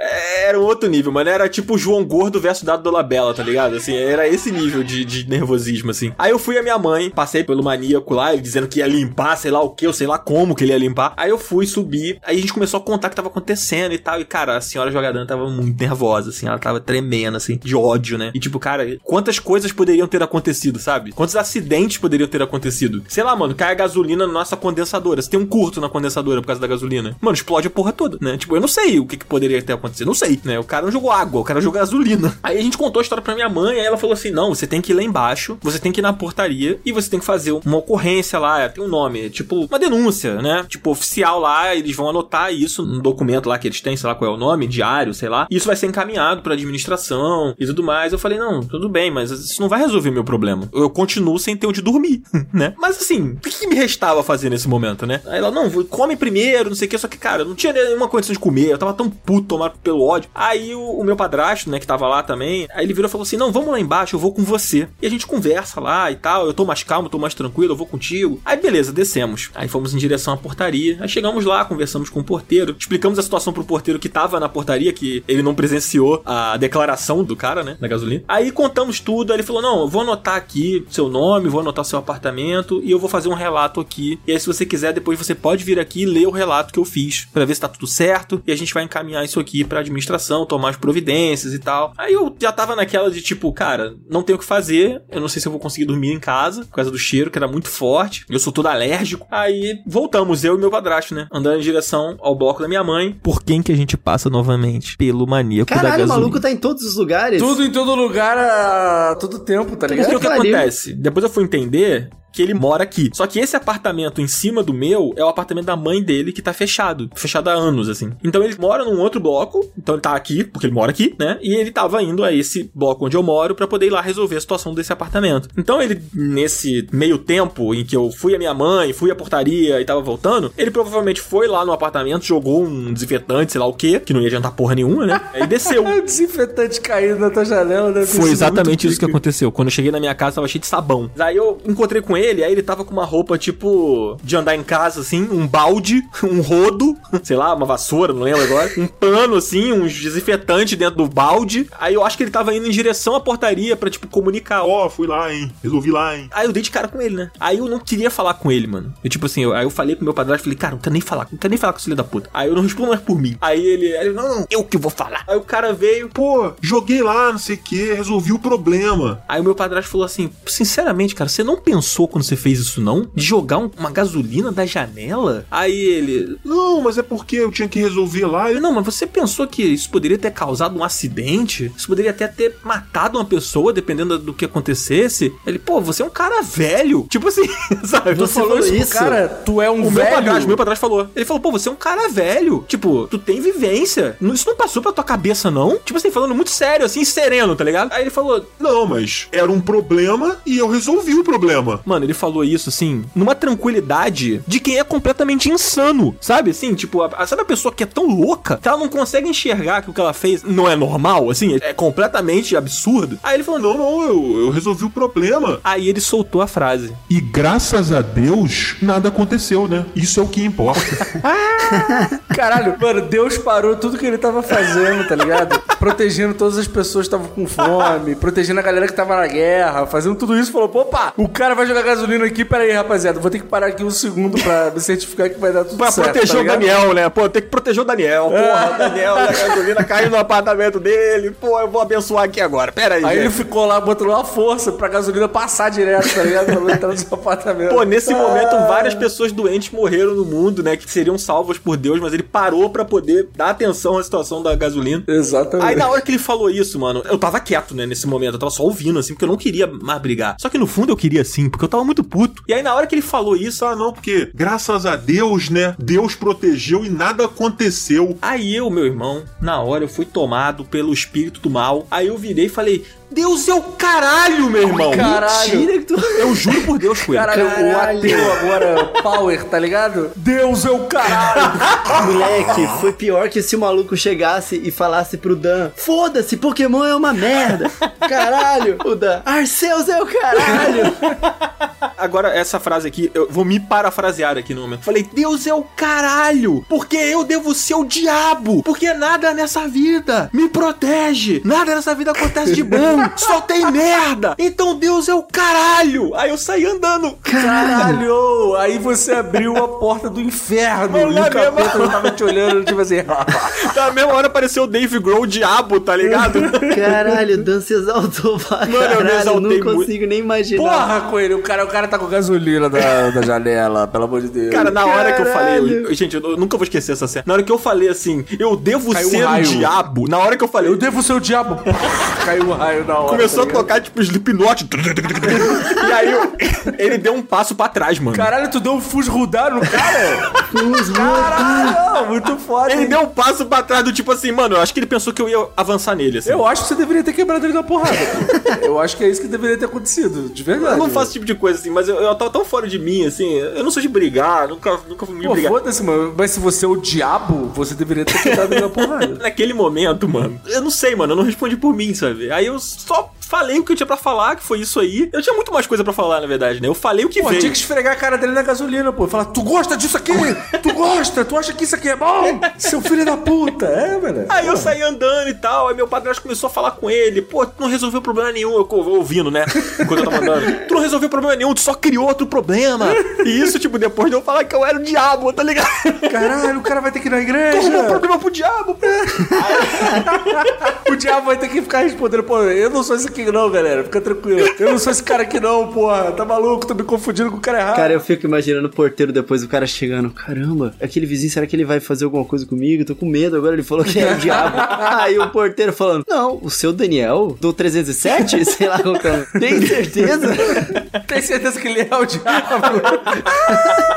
Era um outro nível, mano. Era tipo o João Gordo versus Dado Dolabella, tá ligado? Assim, era esse nível de, de nervosismo, assim. Aí eu fui a minha mãe, passei pelo maníaco lá, ele dizendo que ia limpar, sei lá o que, eu sei lá como que ele ia limpar. Aí eu fui, subi, aí a gente começou a contar o que tava acontecendo e tal. E, cara, a senhora jogadora tava muito nervosa, assim, ela tava tremendo, assim, de ódio, né? E tipo, cara, quantas coisas poderiam ter acontecido, sabe? Quantos acidentes poderiam ter acontecido? Sei lá, mano, cai a gasolina na nossa condensadora. Você tem um curto na condensadora por causa da gasolina. Mano, explode a porra toda, né? Tipo, eu não sei o que, que poderia ter acontecido. Não sei, né? O cara não jogou água, o cara jogou gasolina. Aí a gente contou a história pra minha mãe. Aí ela falou assim: não, você tem que ir lá embaixo, você tem que ir na portaria e você tem que fazer uma ocorrência lá, tem um nome, tipo, uma denúncia, né? Tipo, oficial lá, eles vão anotar isso num documento lá que eles têm, sei lá qual é o nome, diário, sei lá. Isso vai ser encaminhado pra administração e tudo mais. Eu falei, não, tudo bem, mas isso não vai resolver o meu problema. Eu continuo sem ter onde dormir, né? Mas assim, o que, que me restava fazer nesse momento, né? Aí ela, não, come primeiro, não sei o que, só que, cara, eu não tinha nenhuma condição de comer, eu tava tão puto, tomado pelo ódio. Aí o, o meu padrasto, né, que tava lá também, aí ele virou e falou assim: não, vamos lá embaixo, eu vou com você. E a gente conversa lá e tal, eu tô mais calmo, tô mais tranquilo, eu vou contigo. Aí beleza, descemos. Aí fomos em direção à portaria. Aí chegamos lá, conversamos com o porteiro, explicamos a situação pro porteiro que tava na portaria, que ele não presenciou a declaração do cara, né, da gasolina. Aí contamos tudo, aí ele falou: não, eu vou anotar aqui seu nome, vou anotar seu apartamento e eu vou fazer um relato aqui. E aí, se você quiser, depois você pode vir aqui e ler o relato que eu fiz para ver se tá tudo certo e a gente vai encaminhar isso aqui pra administração, tomar as providências e tal. Aí eu já tava naquela de tipo, cara, não tenho o que fazer, eu não sei se eu vou conseguir dormir em casa por causa do cheiro, que era muito forte, eu sou todo alérgico. Aí voltamos, eu e meu padrasto, né, andando em direção ao bloco da minha mãe. Por quem que a gente passa novamente? Pelo maníaco da Caralho, o gasolina. maluco tá em todos os lugares. Tudo em todo lugar a todo tempo, tá Porque ligado? o que acontece? Depois eu fui entender que ele mora aqui. Só que esse apartamento em cima do meu é o apartamento da mãe dele que tá fechado. Fechado há anos, assim. Então ele mora num outro bloco. Então ele tá aqui, porque ele mora aqui, né? E ele tava indo a esse bloco onde eu moro pra poder ir lá resolver a situação desse apartamento. Então ele, nesse meio tempo em que eu fui a minha mãe, fui à portaria e tava voltando, ele provavelmente foi lá no apartamento, jogou um desinfetante, sei lá o quê, que não ia adiantar porra nenhuma, né? Aí desceu. O desinfetante caindo na tua janela, né? Foi exatamente isso que aconteceu. Quando eu cheguei na minha casa, tava cheio de sabão. Aí eu encontrei com ele, aí ele tava com uma roupa tipo de andar em casa, assim, um balde, um rodo, sei lá, uma vassoura, não lembro agora, um pano, assim, um desinfetante dentro do balde. Aí eu acho que ele tava indo em direção à portaria pra, tipo, comunicar. Ó, fui lá, hein? Resolvi lá, hein? Aí eu dei de cara com ele, né? Aí eu não queria falar com ele, mano. Eu, tipo assim, eu, aí eu falei pro meu padrasto, falei, cara, não quero nem falar, não quero nem falar com esse filho da puta. Aí eu não respondo mais por mim. Aí ele, aí ele, não, não, eu que vou falar. Aí o cara veio, Pô, joguei lá, não sei o que, resolvi o problema. Aí o meu padrasto falou assim: Sinceramente, cara, você não pensou quando você fez isso, não? De jogar um- uma gasolina da janela? Aí ele. Não, mas é porque eu tinha que resolver lá. "Ele, Não, mas você pensou que isso poderia ter causado um acidente? Isso poderia até ter matado uma pessoa, dependendo do que acontecesse? Ele, pô, você é um cara velho. Tipo assim, sabe? Você falou isso? Cara, tu é um O meu velho. padrasto, meu padrasto falou. Ele falou, pô, você é um cara velho. Tipo, tu tem vivência. Não- Isso não passou pela tua cabeça, não? Tipo assim, falando muito sério, assim, sereno, tá ligado? Aí ele falou, Não, mas era um problema e eu resolvi o problema. Mano, ele falou isso assim, numa tranquilidade de quem é completamente insano, sabe? Assim, tipo, a, a- sabe a pessoa que é tão louca que ela não consegue enxergar que o que ela fez não é normal, assim, é, é completamente absurdo. Aí ele falou, não, Não, não, eu, eu resolvi o problema. Aí ele soltou a frase. E graças a Deus, nada aconteceu, né? Isso é o que importa. Caralho, mano, Deus parou tudo que ele tava fazendo, tá ligado? Protegendo todas as pessoas que estavam com fome, protegendo a galera que tava na guerra, fazendo tudo isso. Falou, opa, o cara vai jogar gasolina aqui, pera aí, rapaziada, vou ter que parar aqui um segundo pra me certificar que vai dar tudo Pra certo. proteger tá o? Daniel, né? Pô, tem que proteger o Daniel. Porra, o Daniel, a gasolina caiu no apartamento dele. Pô, eu vou abençoar aqui agora. Pera aí. Aí ele gente. ficou lá botando uma força pra gasolina passar direto, tá ligado? Pra entrar no seu apartamento. Pô, nesse Ah. momento, várias pessoas doentes morreram no mundo, né? Que seriam salvas por Deus, mas ele parou pra poder dar atenção à situação da gasolina. Exatamente. Aí na hora que ele falou isso, mano, eu tava quieto, né, nesse momento. Eu tava só ouvindo, assim, porque eu não queria mais brigar. Só que no fundo eu queria sim, porque eu tava muito puto. E aí na hora que ele falou isso, ah, não, porque graças a Deus, né? Deus protegeu e nada aconteceu. aí eu, meu irmão, na hora eu fui tomado pelo espírito do mal. Aí eu virei e falei: Deus é o caralho, meu irmão! Caralho. Mentira que tu... Eu juro por Deus, Coelho. Caralho, o ateu agora, Power, tá ligado? Deus é o caralho! Moleque, foi pior que se o maluco chegasse e falasse pro Dan: Foda-se, Pokémon é uma merda. Caralho. O Dan: Arceus é o caralho. Agora, essa frase aqui, eu vou me parafrasear aqui no momento. Falei, Deus é o caralho, porque eu devo ser o diabo, porque nada nessa vida me protege, nada nessa vida acontece de bom, só tem merda, então Deus é o caralho. Aí eu saí andando. Caralho! Aí você abriu a porta do inferno Mano, e na o capeta mesma- não tava te olhando, tipo assim... Na mesma hora apareceu o Dave Grohl, o diabo, tá ligado? Caralho, o Dan se exaltou pra Mano, eu me caralho. exaltei não consigo nem imaginar. Porra, Coelho, o cara, o cara tá com gasolina da, da janela, pelo amor de Deus. Cara, na hora que eu falei, Caralho. eu- gente, eu nunca vou esquecer essa cena. Na hora que eu falei assim, eu devo Caiu um ser o raio. diabo. Na hora que eu falei, eu devo ser o diabo. Caiu um raio. Começou a tá ligado? tocar tipo Slipknot. e aí ele deu um passo pra trás, mano. Caralho, tu deu um fuz rodar no cara? Caralho, muito foda. Ele deu um passo pra trás do tipo assim, mano, eu acho que ele pensou que eu ia avançar nele, assim. Eu acho que você deveria ter quebrado ele na porrada. pô. Eu acho que é isso que deveria ter acontecido, de verdade. Eu não faço esse tipo de coisa assim, mas eu, eu tava tão fora de mim, assim. Eu não sou de brigar, nunca, nunca fui de Pô, brigar. foda-se, mano. Mas se você é o diabo, você deveria ter quebrado ele na porrada. Naquele momento, mano, eu não sei, mano, eu não respondi por mim, sabe? Aí eu só falei o que eu tinha pra falar, que foi isso aí. Eu tinha muito mais coisa pra falar, na verdade, né? Eu falei o que Pô, veio. tinha que esfregar a cara dele na gasolina, pô. Falar, tu gosta disso aqui? Tu gosta? Tu acha que isso aqui é bom? Seu filho da puta. É, velho. Aí eu saí andando e tal, aí meu padrasto começou a falar com ele, pô, tu não resolveu problema nenhum, eu ouvindo, né, enquanto eu tava andando. Tu não resolveu problema nenhum, tu só criou outro problema. E isso, tipo, depois de eu falar que eu era o diabo, tá ligado? Caralho, o cara vai ter que ir na Tu arrumou igreja. problema pro diabo, pô. O diabo vai ter que ficar respondendo, pô, eu não sou esse aqui não, galera. Fica tranquilo. Eu não sou esse cara aqui não, porra. Tá maluco? Tô me confundindo com o cara errado. Cara, eu fico imaginando o porteiro depois, o cara chegando. Caramba, aquele vizinho, será que ele vai fazer alguma coisa comigo? Tô com medo, agora ele falou que é o diabo. Aí o porteiro falando, não, o seu Daniel, do 307? Sei lá qual que é. Tem certeza? Tem certeza que ele é o diabo?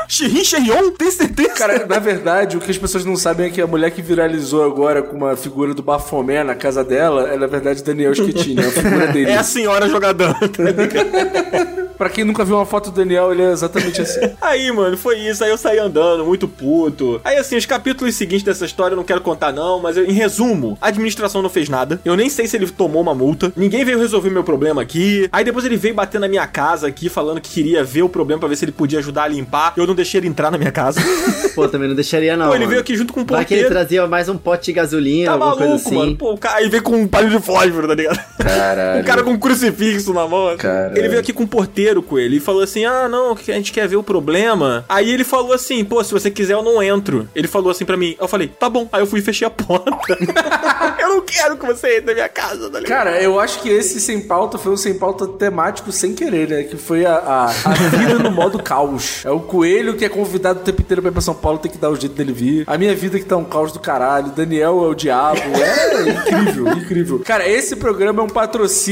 Xirin Xerion, tem certeza? Cara, na verdade, o que as pessoas não sabem é que a mulher que viralizou agora com uma figura do Bafomé na casa dela é, na verdade, Daniel Schettini, é a figura dele. É a senhora jogadão. Pra quem nunca viu uma foto do Daniel, ele é exatamente assim. Aí, mano, foi isso. Aí eu saí andando, muito puto. Aí, assim, os capítulos seguintes dessa história eu não quero contar, não, mas eu- em resumo, a administração não fez nada. Eu nem sei se ele tomou uma multa. Ninguém veio resolver meu problema aqui. Aí depois ele veio bater na minha casa aqui, falando que queria ver o problema pra ver se ele podia ajudar a limpar. Eu não deixei ele entrar na minha casa. Pô, também não deixaria não. Pô, ele mano. veio aqui junto com o Vai que ele porteiro. trazia mais um pote de gasolina, Tá alguma maluco, coisa assim. mano. Pô, o cara aí veio com um palho de fósforo, tá ligado? Caralho. Um cara com um crucifixo na mão. Caralho. Ele veio aqui com um porteiro com ele e falou assim: Ah, não, a gente quer ver o problema. Aí ele falou assim: Pô, se você quiser, eu não entro. Ele falou assim pra mim. Eu falei: Tá bom. Aí eu fui e fechei a porta. eu não quero que você entre na minha casa, tá ligado? Cara, eu acho que esse sem pauta foi um sem pauta temático sem querer, né? Que foi a, a, a vida no modo caos. É o coelho que é convidado o tempo inteiro pra ir pra São Paulo, tem que dar o jeito dele vir. A minha vida que tá um caos do caralho. Daniel é o diabo. É incrível, incrível. Cara, esse programa é um patrocínio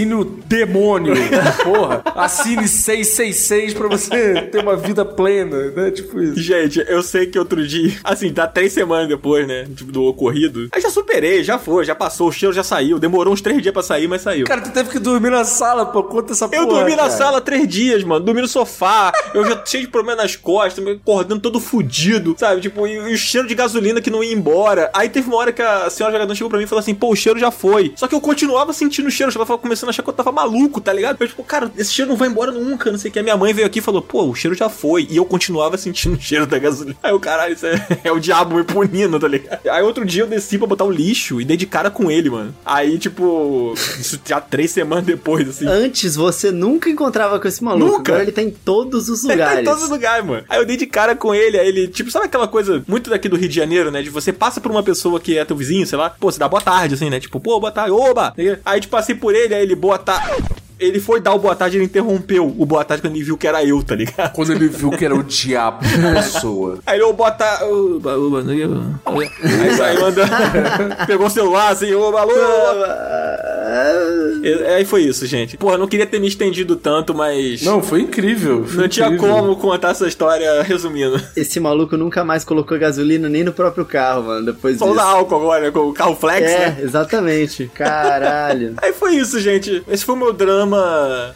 demônio. Porra, assine 666 pra você ter uma vida plena, né? Tipo isso. Gente, eu sei que outro dia, assim, tá três semanas depois, né? Tipo, do ocorrido. Aí já superei, já foi, já passou, o cheiro já saiu. Demorou uns três dias pra sair, mas saiu. Cara, tu teve que dormir na sala, pô. Conta essa Eu porra, dormi na cara. sala três dias, mano. Dormi no sofá. Eu já cheio de problema nas costas, me acordando todo fudido, sabe? Tipo, e, e o cheiro de gasolina que não ia embora. Aí teve uma hora que a senhora jogadora chegou pra mim e falou assim: pô, o cheiro já foi. Só que eu continuava sentindo o cheiro. Eu tava começando a achar que eu tava maluco, tá ligado? Eu, tipo, cara, esse cheiro não vai embora nunca, não sei o que. A minha mãe veio aqui e falou: pô, o cheiro já foi. E eu continuava sentindo o cheiro da gasolina. Aí o caralho, isso é, é o diabo me punindo, tá ligado? Aí outro dia eu desci pra botar o lixo e dei de cara com ele, mano. Aí, tipo, isso já três semanas depois, assim. Antes você nunca encontrava com esse maluco. Nunca. Agora ele tá em todos os Ele tá lugares. em todos os lugares, mano. Aí eu dei de cara com ele, aí ele, tipo, sabe aquela coisa muito daqui do Rio de Janeiro, né? De você passa por uma pessoa que é teu vizinho, sei lá, pô, você dá boa tarde, assim, né? Tipo, pô, boa tarde, oba! Aí, tipo, passei por ele, aí ele, boa tarde. Ele foi dar o boa tarde, ele interrompeu o boa tarde quando ele viu que era eu, tá ligado? Quando ele viu que era o diabo da pessoa. Aí ele, ô, boa tarde. Aí saiu andando, pegou o celular, assim, alô. E- Aí foi isso, gente. Porra, não queria ter me estendido tanto, mas. Não, foi incrível. foi Não tinha incrível. como contar essa história resumindo. Esse maluco nunca mais colocou gasolina nem no próprio carro, mano. Depois Só disso. usar álcool agora, com o carro flex, né? É, exatamente. Caralho. Aí foi isso, gente. Esse foi o meu drama.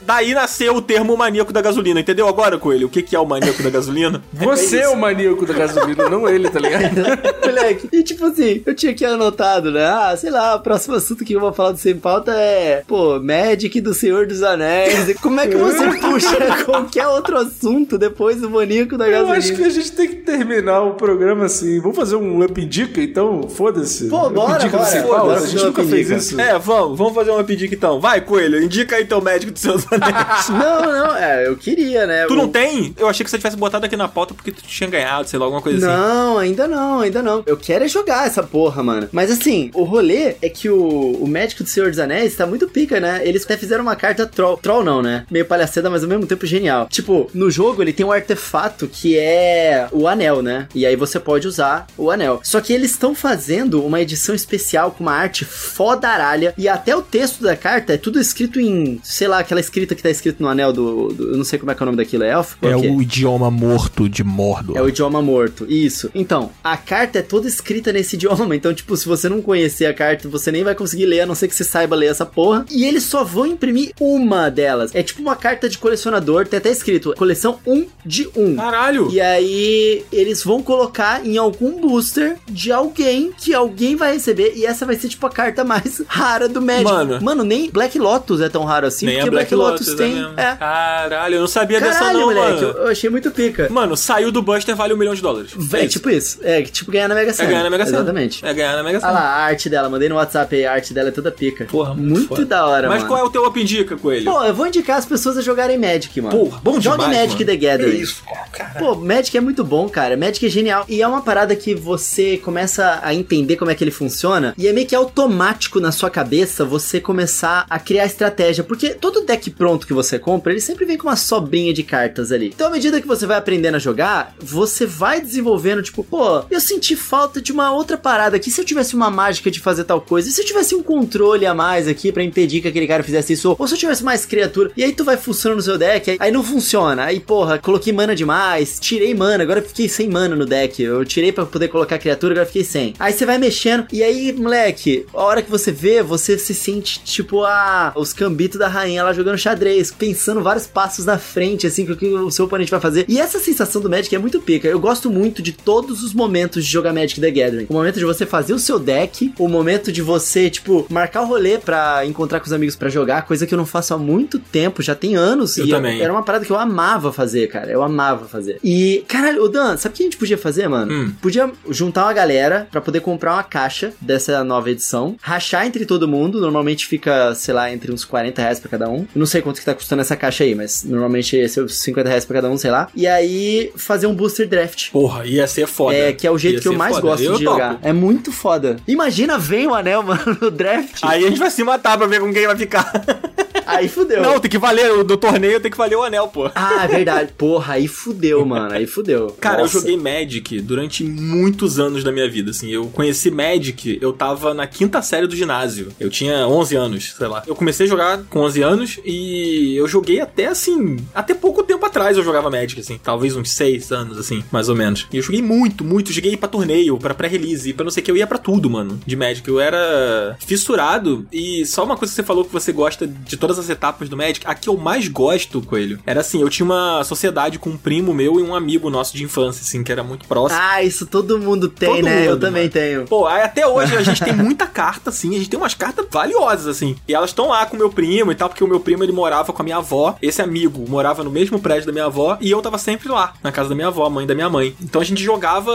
Daí nasceu o termo maníaco da gasolina. Entendeu agora, Coelho? O que, que é o maníaco da gasolina? Você é o maníaco da gasolina, não ele, tá ligado? Moleque. E tipo assim, eu tinha aqui anotado, né? Ah, sei lá, o próximo assunto que eu vou falar do Sem Pauta é, pô, Magic do Senhor dos Anéis. Como é que você puxa qualquer outro assunto depois do maníaco da Eu gasolina? acho que a gente tem que terminar o programa assim. Vamos fazer um up dica, então? Foda-se. Pô, bora, Up bora. Sem Pauta. A gente um nunca up fez isso. É, vamos, vamos fazer uma pedica então. Vai, Coelho, indica aí teu médico dos seus anéis. Não, não, é, eu queria, né? tu Eu- não tem? Eu achei que você tivesse botado aqui na pauta porque tu tinha ganhado, sei lá, alguma coisa assim. Não, ainda não, ainda não. Eu quero é jogar essa porra, mano. Mas assim, o rolê é que o, o médico do Senhor dos Anéis tá muito pica né? Eles até fizeram uma carta troll. Troll não, né? Meio palhaceda, mas ao mesmo tempo genial. Tipo, no jogo ele tem um artefato que é o anel, né? E aí você pode usar o anel. Só que eles estão fazendo uma edição especial com uma arte fodaralha e até o texto da carta é tudo escrito em, sei lá, aquela escrita que tá escrito no anel do, do- eu não sei como é que é o nome daquilo, é elfo? É Qual que o idioma morto de Mordor. é o idioma morto. Isso. Então, a carta é toda escrita nesse idioma. Então, tipo, se você não conhecer a carta, você nem vai conseguir ler, a não ser que você saiba ler essa porra. E eles só vão imprimir uma delas. É tipo uma carta de colecionador, tem até escrito coleção 1 de 1. Caralho! E aí, eles vão colocar em algum booster de alguém que alguém vai receber. E essa vai ser, tipo, a carta mais rara do Magic. Mano. Mano nem Black Lotus é tão raro assim, Nem porque a Black, Lotus, tem. é. É. Caralho, eu não sabia dessa Caralho, não, moleque, eu, mano. eu achei muito pica. Mano, saiu do Buster, vale um milhão de dólares. É, tipo isso. É tipo ganhar na Mega É Sena. ganhar na Mega Sena. Exatamente. É ganhar na Mega Olha Sena. lá, a arte dela. Mandei no WhatsApp aí, a arte dela é toda pica. Porra, muito foda. da hora, Mas mano. qual é o teu Up Indica, Coelho? Pô, eu vou indicar as pessoas a jogarem Magic, mano. Porra, bom Joguem demais, Magic mano. the Gathering. isso, cara. Pô, Magic é muito bom, cara. Magic é genial. E é uma parada que você começa a entender como é que ele funciona. E é meio que automático na sua cabeça você começar a criar estratégia. Porque todo deck pronto que você compra, ele sempre vem com uma sobrinha de cartas ali. Então, à medida que você vai aprendendo a jogar, você vai desenvolvendo, tipo, pô, eu senti falta de uma outra parada aqui. Se eu tivesse uma mágica de fazer tal coisa, e se eu tivesse um controle a mais aqui pra impedir que aquele cara fizesse isso, ou se eu tivesse mais criatura, e aí tu vai funcionando no seu deck, aí, aí não funciona. Aí, porra, coloquei mana demais, tirei mana, agora fiquei sem mana no deck. Eu tirei pra poder colocar criatura, agora fiquei sem. Aí você vai mexendo, e aí, moleque, a hora que você vê, você se sente tipo a os cambitos da rainha lá jogando xadrez, pensando vários passos na frente, assim, o que o seu oponente vai fazer. E essa sensação do Magic é muito pica. Eu gosto muito de todos os momentos de jogar Magic the Gathering. O momento de você fazer o seu deck, o momento de você, tipo, marcar o rolê pra encontrar com os amigos pra jogar, coisa que eu não faço há muito tempo, já tem anos. Eu e também. Era uma parada que eu amava fazer, cara. Eu amava fazer. E, caralho, o Dan, sabe o que a gente podia fazer, mano? Hum. Podia juntar uma galera pra poder comprar uma caixa dessa nova edição, rachar entre todo mundo. Normalmente fica, sei lá, entre uns 40 reais pra cada um. Não sei quanto que tá custando essa caixa aí, mas normalmente ia ser uns 50 reais pra cada um, sei lá. E aí fazer um booster draft. Porra, ia ser foda. É, que é o jeito Ia que eu mais foda. gosto Eu de topo. jogar. É muito foda. Imagina, vem o anel, mano, no draft. Aí a gente vai se matar pra ver com quem vai ficar. Aí fudeu. Não, tem que valer, o do torneio tem que valer o anel, pô. Ah, é verdade. Porra, aí fudeu, mano. Aí fudeu. Cara, Nossa. eu joguei Magic durante muitos anos da minha vida, assim. Eu conheci Magic, eu tava na quinta série do ginásio. Eu tinha 11 anos, sei lá. Eu comecei a jogar com 11 anos e eu joguei até, assim, até pouco tempo atrás eu jogava Magic, assim. Talvez uns 6 anos, assim, mais ou menos. E eu joguei muito, muito. Joguei pra torneio, pra pré-release, pra não sei o que. Eu ia pra tudo, mano, de Magic. Eu era fissurado e só uma coisa que você falou que você gosta de todas as etapas do Magic, a que eu mais gosto, Coelho, era assim, eu tinha uma sociedade com um primo meu e um amigo nosso de infância, assim, que era muito próximo. Ah, isso todo mundo tem, Todo né? eu mundo, também mano. tenho. Pô, até hoje a gente tem muita carta, assim, a gente tem umas cartas valiosas, assim. E elas estão lá com o meu primo e tal, porque o meu primo ele morava com a minha avó. Esse amigo morava no mesmo prédio da minha avó e eu tava sempre lá, na casa da minha avó, mãe da minha mãe. Então a gente jogava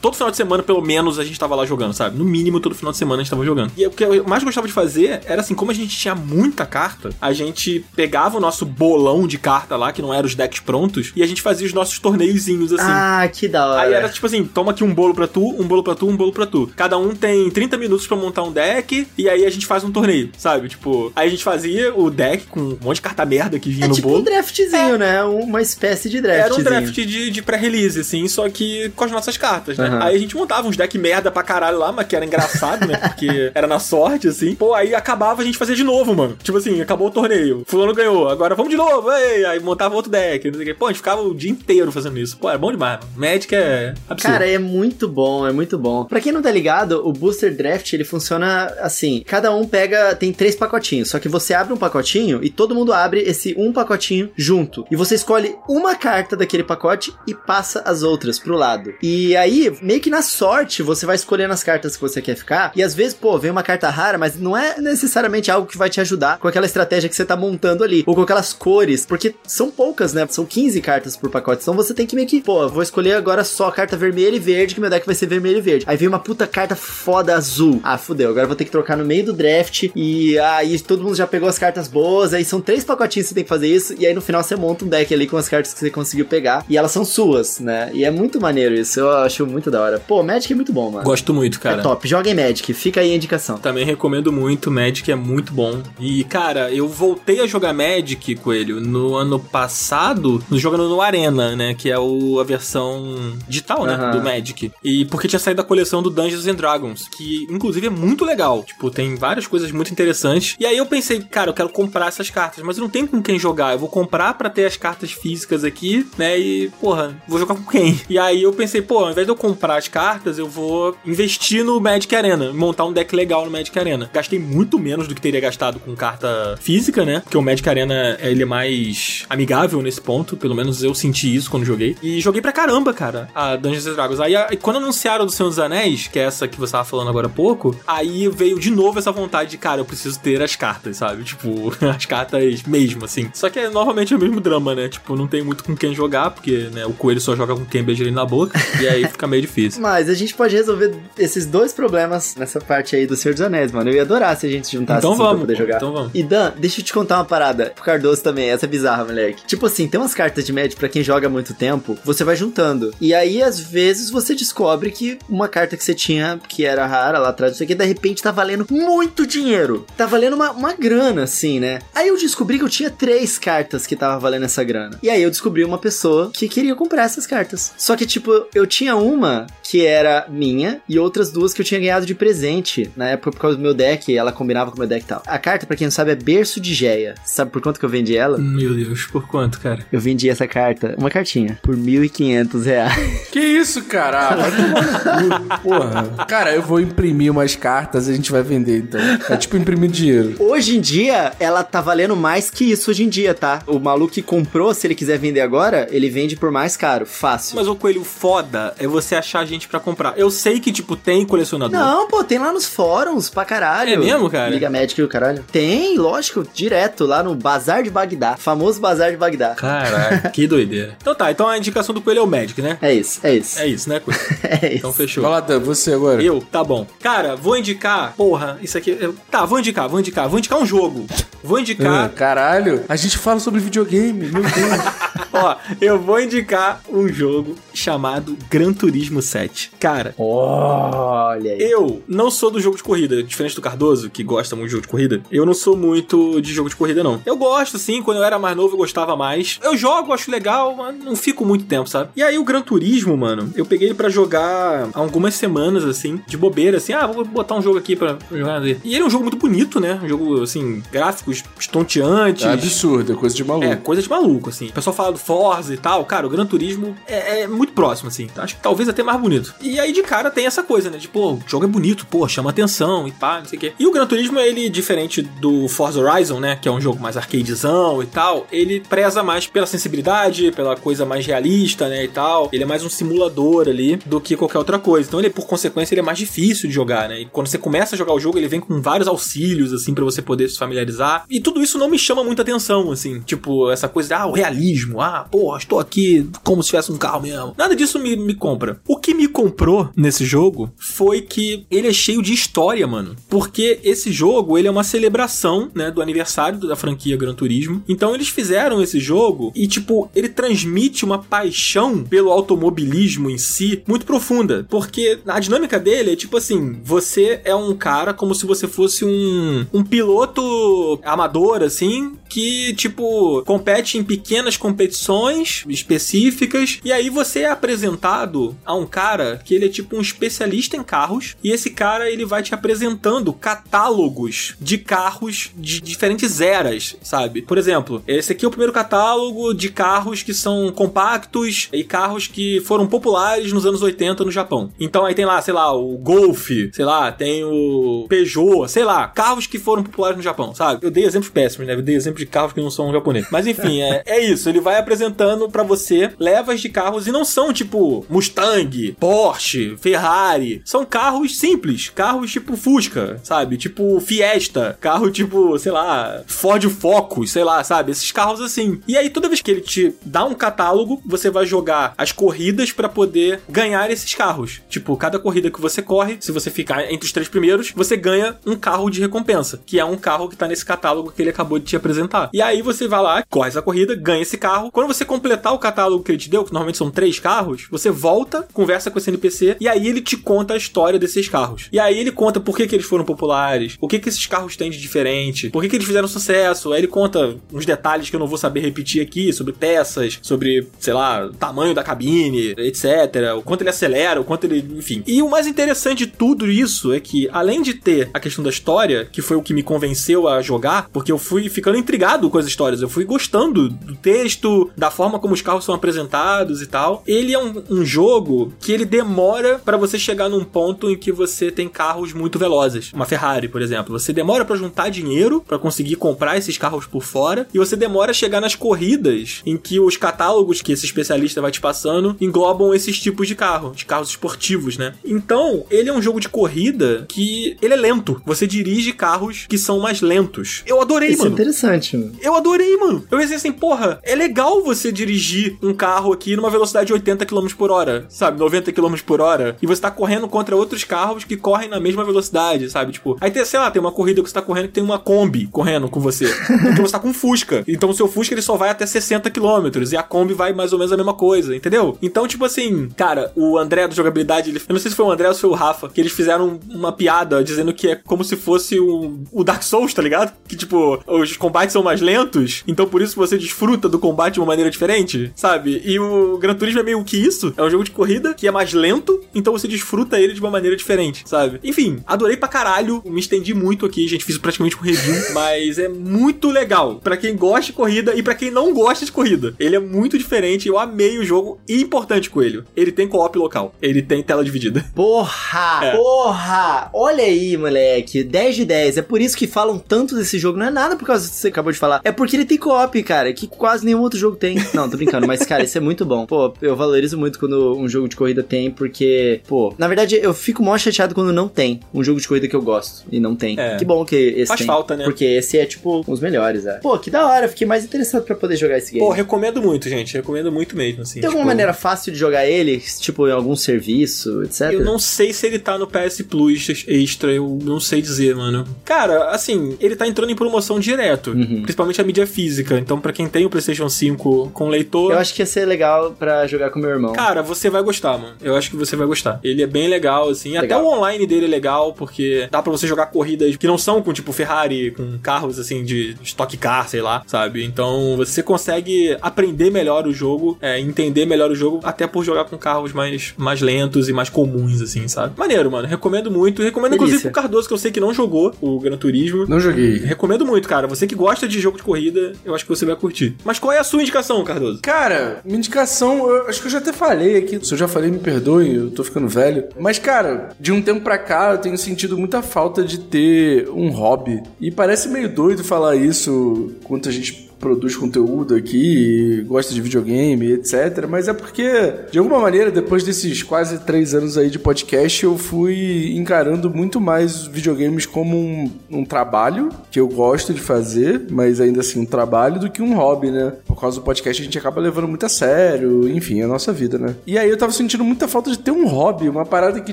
todo final de semana, pelo menos, a gente tava lá jogando, sabe? No mínimo, todo final de semana a gente tava jogando. E o que eu mais gostava de fazer era assim, como a gente tinha muita carta, a gente pegava o nosso bolão de carta lá, que não eram os decks prontos, e a gente fazia os nossos torneiozinhos assim. Ah, que da hora. Aí era tipo assim, toma aqui um bolo pra tu, um bolo pra tu, um bolo pra tu. Cada um tem 30 minutos pra montar um deck e aí a gente faz um torneio, sabe? Tipo, aí a gente fazia o deck com um monte de carta merda que vinha É no tipo bolo. um draftzinho, né? Uma espécie de Era draftzinho. um draft de, de pré-release, assim, só que com as nossas cartas, né? Aham. Aí a gente montava uns deck merda pra caralho lá, mas que era engraçado, né? Porque era na sorte, assim. Pô, aí acabava a gente fazia de novo, mano. Tipo assim, acabou o torneio. Fulano ganhou, agora vamos de novo, ei! Aí montava outro deck, não sei o. Pô, a gente ficava o dia inteiro fazendo isso. Pô, era bom demais. Magic é absurdo. Cara, é muito bom, é muito bom. Pra quem não tá ligado, o Booster Draft, ele funciona assim, cada um pega, tem três pacotinhos, só que você abre um pacotinho e todo mundo abre esse um pacotinho junto. E você escolhe uma carta daquele pacote e passa as outras pro lado. E aí, meio que na sorte, você vai escolhendo as cartas que você quer ficar, e às vezes, pô, vem uma carta rara, mas não é necessariamente algo que vai te ajudar com aquela estratégia estratégia que você tá montando ali. Ou com aquelas cores, porque são poucas, né? São 15 cartas por pacote. Então você tem que meio que, pô, vou escolher agora só a carta vermelha e verde, que meu deck vai ser vermelho e verde. Aí vem uma puta carta foda azul. Ah, fudeu. Agora vou ter que trocar no meio do draft. E aí todo mundo já pegou as cartas boas. Aí são três pacotinhos que você tem que fazer isso. E aí no final você monta um deck ali com as cartas que você conseguiu pegar. E elas são suas, né? E é muito maneiro isso. Eu acho muito da hora. Pô, Magic é muito bom, mano. Gosto muito, cara. É top. Joga em Magic. Fica aí a indicação. Também recomendo muito, Magic é muito bom. E, cara, eu voltei a jogar Magic, Coelho, no ano passado, jogando no Arena, né? Que é o, a versão digital, né? Aham. Do Magic. E porque tinha saído a coleção do Dungeons and Dragons, que inclusive é muito legal. Tipo, tem várias coisas muito interessantes. E aí eu pensei, cara, eu quero comprar essas cartas, mas eu não tenho com quem jogar. Eu vou comprar pra ter as cartas físicas aqui, né? E, porra, vou jogar com quem? E aí eu pensei, pô, ao invés de eu comprar as cartas, eu vou investir no Magic Arena, montar um deck legal no Magic Arena. Gastei muito menos do que teria gastado com carta física, né? Porque o Magic Arena ele é mais amigável nesse ponto, pelo menos eu senti isso quando joguei. E joguei pra caramba, cara, a Dungeons and Dragons. Aí, aí quando anunciaram do Senhor dos Anéis, que é essa que você tava falando agora há pouco, aí veio de novo essa vontade de, cara, eu preciso ter as cartas, sabe? Tipo, as cartas mesmo, assim. Só que é novamente o mesmo drama, né? Tipo, não tem muito com quem jogar, porque, né, o coelho só joga com quem beija ele na boca, e aí fica meio difícil. Mas a gente pode resolver esses dois problemas nessa parte aí do Senhor dos Anéis, mano. Eu ia adorar se a gente juntasse Então assim pra vamos, poder pô, jogar. então vamos. E Dan, deixa eu te contar uma parada. Pro Cardoso também, essa é bizarra, moleque. Tipo assim, tem umas cartas de Magic pra quem joga há muito tempo, você vai juntando. E aí, às vezes, você descobre que uma carta que você tinha, que era rara lá atrás, isso aqui, de repente tá valendo muito dinheiro. Tá valendo uma, uma grana, assim, né? Aí eu descobri que eu tinha três cartas que tava valendo essa grana. E aí eu descobri uma pessoa que queria comprar essas cartas. Só que, tipo, eu tinha uma que era minha e outras duas que eu tinha ganhado de presente na época por causa do meu deck, ela combinava com o meu deck e tal. A carta, pra quem não sabe, é Berço de Geia. Sabe por quanto que eu vendi ela? Meu Deus, por quanto, cara? Eu vendi essa carta, uma cartinha, por 1.500 reais. Que isso, cara? Ah, vai tomar porra. Cara, eu vou imprimir umas cartas e a gente vai vender, então. É tipo imprimir dinheiro. Hoje em dia, ela tá valendo mais que isso hoje em dia, tá? O maluco que comprou, se ele quiser vender agora, ele vende por mais caro, fácil. Mas o coelho foda é você achar gente pra comprar. Eu sei que, tipo, tem colecionador. Não, pô, tem lá nos fóruns pra caralho. É mesmo, cara? Liga Magic e o caralho. Tem, lógico, direto, lá no Bazar de Bagdá. Famoso Bazar de Bagdá. Caraca, que doideira. Então tá, então a indicação do coelho é o Magic, né? É isso, é isso. É isso, né, coelho? É isso. Então fechou. Vai lá, Dan, você agora. Eu? Tá bom. Cara, vou indicar. Porra, isso aqui. eu- Tá, vou indicar, vou indicar. Vou indicar um jogo. Vou Ah, indicar. caralho, a gente fala sobre videogame, meu Deus. Ó, eu vou indicar um jogo chamado Gran Turismo 7. Cara, Olha aí. eu não sou do jogo de corrida, diferente do Cardoso, que gosta muito de jogo de corrida. Eu não sou muito de jogo de corrida, não. Eu gosto, sim, quando eu era mais novo eu gostava mais. Eu jogo, acho legal, mas não fico muito tempo, sabe? E aí o Gran Turismo, mano, eu peguei ele pra jogar há algumas semanas, assim, de bobeira, assim, ah, vou botar um jogo aqui pra pra jogar. E ele é um jogo muito bonito, né? Um jogo, assim, gráficos estonteantes. É absurdo, é coisa de maluco. É, coisa de maluco, assim. O pessoal fala do Forza e tal. Cara, o Gran Turismo é, é muito próximo, assim. Acho que talvez até mais bonito. E aí, de cara, tem essa coisa, né? De, pô, o jogo é bonito, pô, chama atenção e pá, não sei o quê. E o Gran Turismo, ele, diferente do Forza Horizon, né? Que é um jogo mais arcadezão e tal, ele preza mais pela sensibilidade, pela coisa mais realista, né? E tal. Ele é mais um simulador ali do que qualquer outra coisa. Então, ele, por consequência, ele é mais difícil de jogar, né? E quando você começa a jogar o jogo, ele vem com vários auxílios, assim, pra você poder se familiarizar. E tudo isso não me chama muita atenção, assim. Tipo, essa coisa de, ah, o realismo. Ah, porra, estou aqui como se tivesse um carro mesmo. Nada disso me, me compra. O que me comprou nesse jogo foi que ele é cheio de história, mano. Porque esse jogo, ele é uma celebração, né, do aniversário da franquia Gran Turismo. Então eles fizeram esse jogo e, tipo, ele transmite uma paixão pelo automobilismo em si muito profunda. Porque a dinâmica dele é tipo assim: você é um cara como se você fosse um, um piloto amador, assim, que, tipo, compete em pequenas competições específicas. E aí você é apresentado a um cara que ele é tipo um especialista em carros. E esse cara ele vai te apresentando catálogos de carros de diferentes eras, sabe? Por exemplo, esse aqui é o primeiro catálogo de carros que são compactos e carros que foram populares nos anos 80 no Japão. Então aí tem lá, sei lá, o Golf, sei lá, tem o Peugeot, sei lá, carros que foram populares no Japão, sabe? Eu dei exemplos péssimos, né? Eu dei exemplos exemplo de carros que não são japoneses. Mas enfim, é, é isso. Ele vai apresentando pra você levas de carros e não são tipo Mustang, Porsche, Ferrari. São carros simples. Carros tipo Fusca, sabe? Tipo Fiesta. Carro tipo, sei lá, Ford Focus, sei lá, sabe? Esses carros assim. E aí toda vez que ele te dá um catálogo, você vai jogar as corridas pra poder ganhar esses carros. Tipo, cada corrida que você corre, se você ficar entre os três primeiros, você ganha um carro de recompensa, que é um carro que tá nesse catálogo que ele acabou de te apresentar. E aí você vai lá, corre essa corrida, ganha esse carro. Quando você completar o catálogo que ele te deu, que normalmente são três carros, você volta, conversa com esse NPC e aí ele te conta a história desses carros. E aí ele conta por que, que eles foram populares, o que, que esses carros têm de diferente, por que, que eles fizeram sucesso. Aí ele conta uns detalhes que eu não vou saber repetir aqui sobre peças, sobre, sei lá, tamanho da cabine, etc. O quanto ele acelera, o quanto ele. Enfim. E o mais interessante de tudo isso é que, além de ter a questão da história, que foi o que me convenceu a jogar, porque eu fui ficando intrigado com as histórias, eu fui gostando do texto, da forma como os carros são apresentados e tal. Ele é um, um jogo que ele demora para você chegar num ponto em que você tem carros muito velozes. Uma Ferrari, por exemplo. Você demora para juntar dinheiro para conseguir comprar esses carros por fora e você demora a chegar nas corridas em que os catálogos que esse especialista vai te passando englobam esses tipos de carro, de carros esportivos, né? Então, ele é um jogo de corrida que ele é lento. Você dirige carros que são mais lentos. Eu adorei, Isso é mano. interessante, mano. Eu adorei, mano. Eu pensei assim, porra, é legal você dirigir um carro aqui numa velocidade de 80 km por hora, sabe? 90 km por hora. E você tá correndo contra outros carros que correm na mesma velocidade, sabe? Tipo, aí tem, sei lá, tem uma corrida que você tá correndo que tem uma Kombi correndo com você. Porque você tá com um Fusca. Então o seu Fusca ele só vai até 60 km e a Kombi vai mais ou menos a mesma coisa, entendeu? Então, tipo assim, cara, o André do jogabilidade, ele, eu não sei se foi o André ou se foi o Rafa, que eles fizeram uma piada dizendo que é como se fosse o, o Dark Souls, tá ligado? Que tipo, os combates são mais lentos, então por isso você desfruta do combate de uma maneira diferente, sabe? E o Gran Turismo é meio que isso, é um jogo de corrida que é mais lento, então você desfruta ele de uma maneira diferente, sabe? Enfim, adorei pra caralho, me estendi muito aqui, gente, fiz praticamente um review, mas é muito legal pra quem gosta de corrida e pra quem não gosta de corrida. Ele é muito diferente, eu amei o jogo e importante coelho, ele tem co-op local, ele tem tela dividida. Porra! É. Porra! Olha aí, moleque. 10 de 10. É por isso que falam tanto desse jogo. Não é nada por causa do que você acabou de falar. É porque ele tem co-op, cara, que quase nenhum outro jogo tem. Não, tô brincando. Mas, cara, isso é muito bom. Pô, eu valorizo muito quando um jogo de corrida tem, porque, pô, na verdade, eu fico mó chateado quando não tem um jogo de corrida que eu gosto e não tem. É. Que bom que esse Faz tem. falta, né? Porque esse é, tipo, um dos melhores, é. Pô, que da hora. Fiquei mais interessado pra poder jogar esse game. Pô, recomendo muito, gente, recomendo muito mesmo, assim. tem alguma tipo, maneira fácil de jogar ele? Tipo, em algum serviço, etc? Eu não sei se ele tá no PS Plus extra, eu não sei dizer, mano. Cara, assim, ele tá entrando em promoção direto, Uhum. principalmente a mídia física. Então, pra quem tem o PlayStation 5 com leitor, Eu acho que ia ser legal pra jogar com meu irmão. Cara, você vai gostar, mano. Eu acho que você vai gostar. Ele é bem legal, assim. Até Legal. o online dele é legal, porque dá pra você jogar corridas que não são com, tipo, Ferrari, com carros, assim, de Stock Car, sei lá, sabe? Então, você consegue aprender melhor o jogo, é, entender melhor o jogo, até por jogar com carros mais, mais lentos e mais comuns, assim, sabe? Maneiro, mano. Recomendo muito. Recomendo, inclusive, Delícia. pro Cardoso, que eu sei que não jogou o Gran Turismo. Não joguei. Recomendo muito, cara. Você que gosta de jogo de corrida, eu acho que você vai curtir. Mas qual é a sua indicação, Cardoso? Cara, minha indicação, eu acho que eu já até falei aqui. Se eu já falei, me perdoe, eu tô ficando velho. Mas, cara, de um tempo pra cá, eu tenho sentido muita falta de ter um hobby. E parece meio doido falar isso quanto a gente produz conteúdo aqui, gosta de videogame, etc. Mas é porque, de alguma maneira, depois desses quase três anos aí de podcast, eu fui encarando muito mais videogames como um, um trabalho que eu gosto de fazer, mas ainda assim um trabalho, do que um hobby, né? Por causa do podcast, a gente acaba levando muito a sério, enfim, a nossa vida, né? E aí eu tava sentindo muita falta de ter um hobby, uma parada que,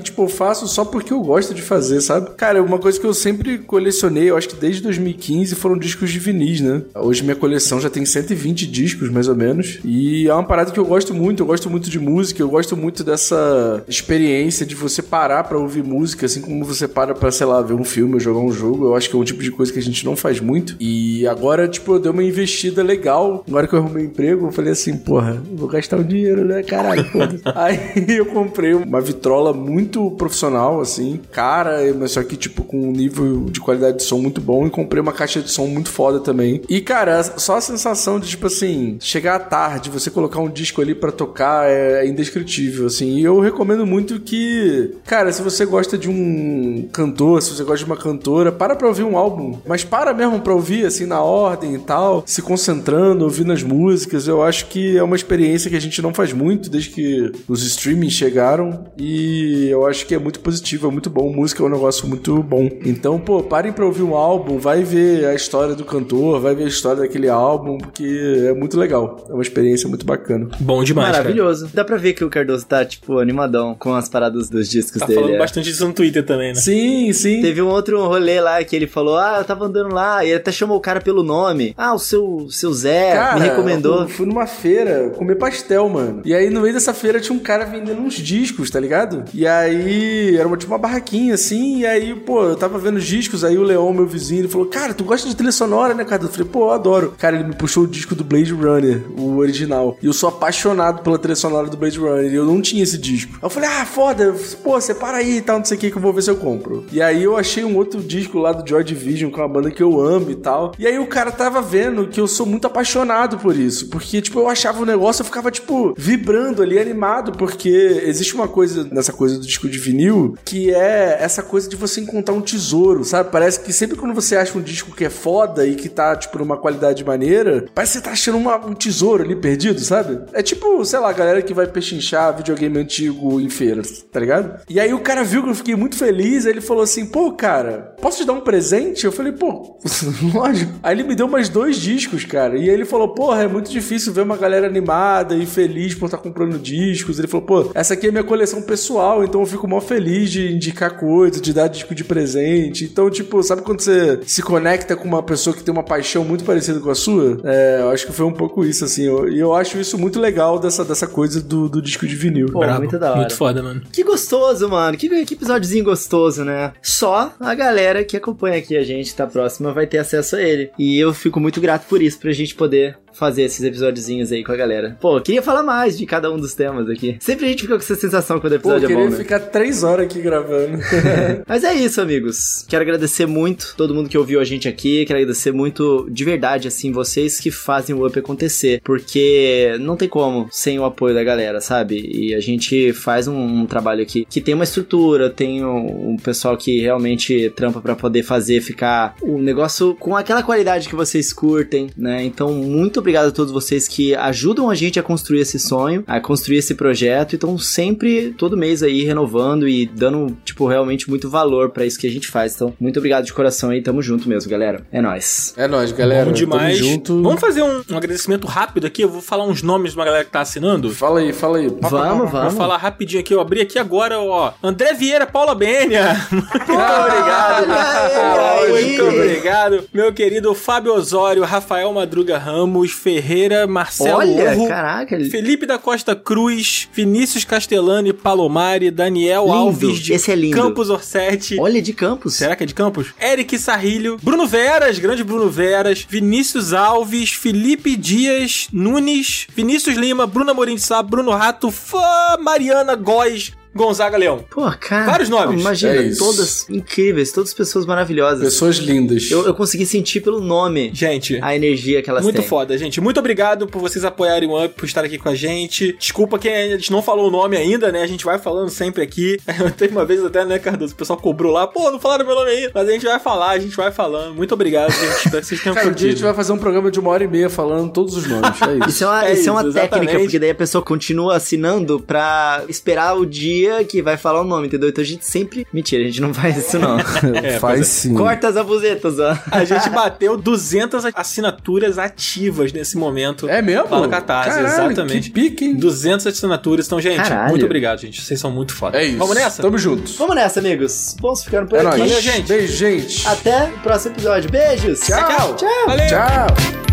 tipo, eu faço só porque eu gosto de fazer, sabe? Cara, uma coisa que eu sempre colecionei, eu acho que desde 2015, foram discos de vinis, né? Hoje minha coleção já tem 120 discos, mais ou menos. E é uma parada que eu gosto muito. Eu gosto muito de música, eu gosto muito dessa experiência de você parar pra ouvir música, assim como você para pra, sei lá, ver um filme ou jogar um jogo. Eu acho que é um tipo de coisa que a gente não faz muito. E agora, tipo, eu dei uma investida legal. Agora que eu arrumei emprego, eu falei assim, porra, vou gastar o dinheiro, né? Caralho, foda-se. Aí eu comprei uma vitrola muito profissional, assim, cara, mas só que, tipo, com um nível de qualidade de som muito bom. E comprei uma caixa de som muito foda também. E, cara, só a sensação de, tipo assim, chegar à tarde, você colocar um disco ali pra tocar é indescritível, assim. E eu recomendo muito que, cara, se você gosta de um cantor, se você gosta de uma cantora, para pra ouvir um álbum. Mas para mesmo pra ouvir, assim, na ordem e tal, se concentrando, ouvindo as músicas. Eu acho que é uma experiência que a gente não faz muito desde que os streamings chegaram. E eu acho que é muito positivo, é muito bom. Música é um negócio muito bom. Então, pô, parem pra ouvir um álbum, vai ver a história do cantor, vai ver a história daquele álbum, porque é muito legal. É uma experiência muito bacana. Bom demais, cara. Maravilhoso. Dá pra ver que o Cardoso tá, tipo, animadão com as paradas dos discos Tá dele. falando é. bastante disso no Twitter também, né? Sim, sim. Teve um outro rolê lá que ele falou: Ah, eu tava andando lá, e ele até chamou o cara pelo nome. Ah, o seu, seu Zé Cara, me recomendou. Eu fui numa feira comer pastel, mano. E aí, no meio dessa feira, tinha um cara vendendo uns discos, tá ligado? E aí, era uma, tipo uma barraquinha, assim. E aí, pô, eu tava vendo os discos. Aí o Leon, meu vizinho, ele falou: Cara, tu gosta de trilha sonora, né, cara? Eu falei: Pô, eu adoro. Cara, ele me puxou o disco do Blade Runner, o original. E eu sou apaixonado pela trilha sonora do Blade Runner. E eu não tinha esse disco. Eu falei: Ah, foda. Pô, separa aí e tal, não sei o que, que eu vou ver se eu compro. E aí, eu achei um outro disco lá do Joy Division, que é uma banda que eu amo e tal. E aí, o cara tava vendo que eu sou muito apaixonado por isso. Porque, tipo, eu achava o negócio, eu ficava, tipo, vibrando ali, animado. Porque existe uma coisa nessa coisa do disco de vinil que é essa coisa de você encontrar um tesouro, sabe? Parece que sempre quando você acha um disco que é foda e que tá, tipo, numa qualidade maneira, parece que você tá achando uma- um tesouro ali perdido, sabe? É tipo, sei lá, a galera que vai pechinchar videogame antigo em feiras, tá ligado? E aí o cara viu que eu fiquei muito feliz, aí ele falou assim, pô, cara, posso te dar um presente? Eu falei, pô, lógico. Aí ele me deu mais dois discos, cara. E aí ele falou, porra, é muito difícil ver uma galera animada e feliz por estar comprando discos. Ele falou, pô, essa aqui é minha coleção pessoal, então eu fico mó feliz de indicar coisas, de dar disco de presente. Então, tipo, sabe quando você se conecta com uma pessoa que tem uma paixão muito parecida com a sua? É, eu acho que foi um pouco isso, assim. eu- E eu, acho isso muito legal dessa, dessa coisa do, do disco de vinil. Pô, muito da hora. Muito foda, mano. Que gostoso, mano. Que, que episódiozinho gostoso, né? Só a galera que acompanha aqui a gente, tá próxima, vai ter acesso a ele. E eu fico muito grato por isso, pra gente poder fazer esses episódiozinhos aí com a galera. Pô, queria falar mais de cada um dos temas aqui. Sempre a gente fica com essa sensação quando o Pô, eu episódio é queria bom, né? ficar três horas aqui gravando. Mas é isso, amigos. Quero agradecer muito todo mundo que ouviu a gente aqui. Quero agradecer muito de verdade, assim, vocês que fazem o Up acontecer. Porque não tem como sem o apoio da galera, sabe? E a gente faz um, um trabalho aqui que tem uma estrutura, tem um, um pessoal que realmente trampa pra poder fazer ficar o negócio com aquela qualidade que vocês curtem, né? Então, muito obrigado a todos vocês que ajudam a gente a construir esse sonho, a construir esse projeto. E estão sempre, todo mês aí, renovando e dando, tipo, realmente muito valor pra isso que a gente faz. Então, muito obrigado de coração aí. Tamo junto mesmo, galera. É nóis. É nóis, galera. Bom demais. Junto. Vamos fazer um, um agradecimento rápido aqui. Eu vou falar uns nomes de uma galera que tá assinando. Fala aí, fala aí. Vamos, vamos. Vou falar rapidinho aqui, eu abri aqui agora, ó. André Vieira, Paula Bênia. Muito obrigado. Olha aí. Muito obrigado. Meu querido Fábio Osório, Rafael Madruga Ramos, Ferreira, Marcelo Olha, Urro, caraca. Felipe da Costa Cruz, Vinícius Castellani, Palomari, Daniel Lindo. Alves de Esse é lindo. Campos Orsetti. Olha de campos. Será que é de Campos? Eric Sarrilho, Bruno Veras, grande Bruno Veras, Vinícius Alves, Felipe Dias Nunes, Vinícius Lima, Bruno Amorim de Sá, Bruno Rato, Fã, Mariana Góes, Gonzaga Leão. Pô, cara. Vários nomes. Imagina, É todas incríveis, todas pessoas maravilhosas. Pessoas lindas. Eu, eu consegui sentir pelo nome Gente, a energia que elas muito têm. foda, gente. Muito obrigado por vocês apoiarem o Up, por estar aqui com a gente. Desculpa que a gente não falou o nome ainda, né? A gente vai falando sempre aqui. Teve uma vez até, né, Cardoso? O pessoal cobrou lá, pô, não falaram meu nome ainda. Mas a gente vai falar, a gente vai falando. Muito obrigado, gente. Espero que vocês tenham Cara, um dia a gente vai fazer um programa de uma hora e meia falando todos os nomes. É isso. Isso é uma, É isso é uma técnica, porque daí a pessoa continua assinando pra esperar o dia que vai falar o nome, entendeu? Então a gente sempre. Mentira, a gente não faz isso, não. É, Faz é. sim. Corta as abusetas, ó. A gente bateu 200 assinaturas ativas nesse momento. É mesmo? No Catarse, Caralho, exatamente. Que pique, hein? 200 assinaturas. Então, gente, Caralho. muito obrigado, gente. Vocês são muito foda. É isso. Vamos nessa? Tamo junto. Vamos nessa, amigos. Vamos ficando por É aqui. nóis. Valeu, gente. Beijo, gente. Até o próximo episódio. Beijos. Tchau. Tchau. Valeu. Tchau.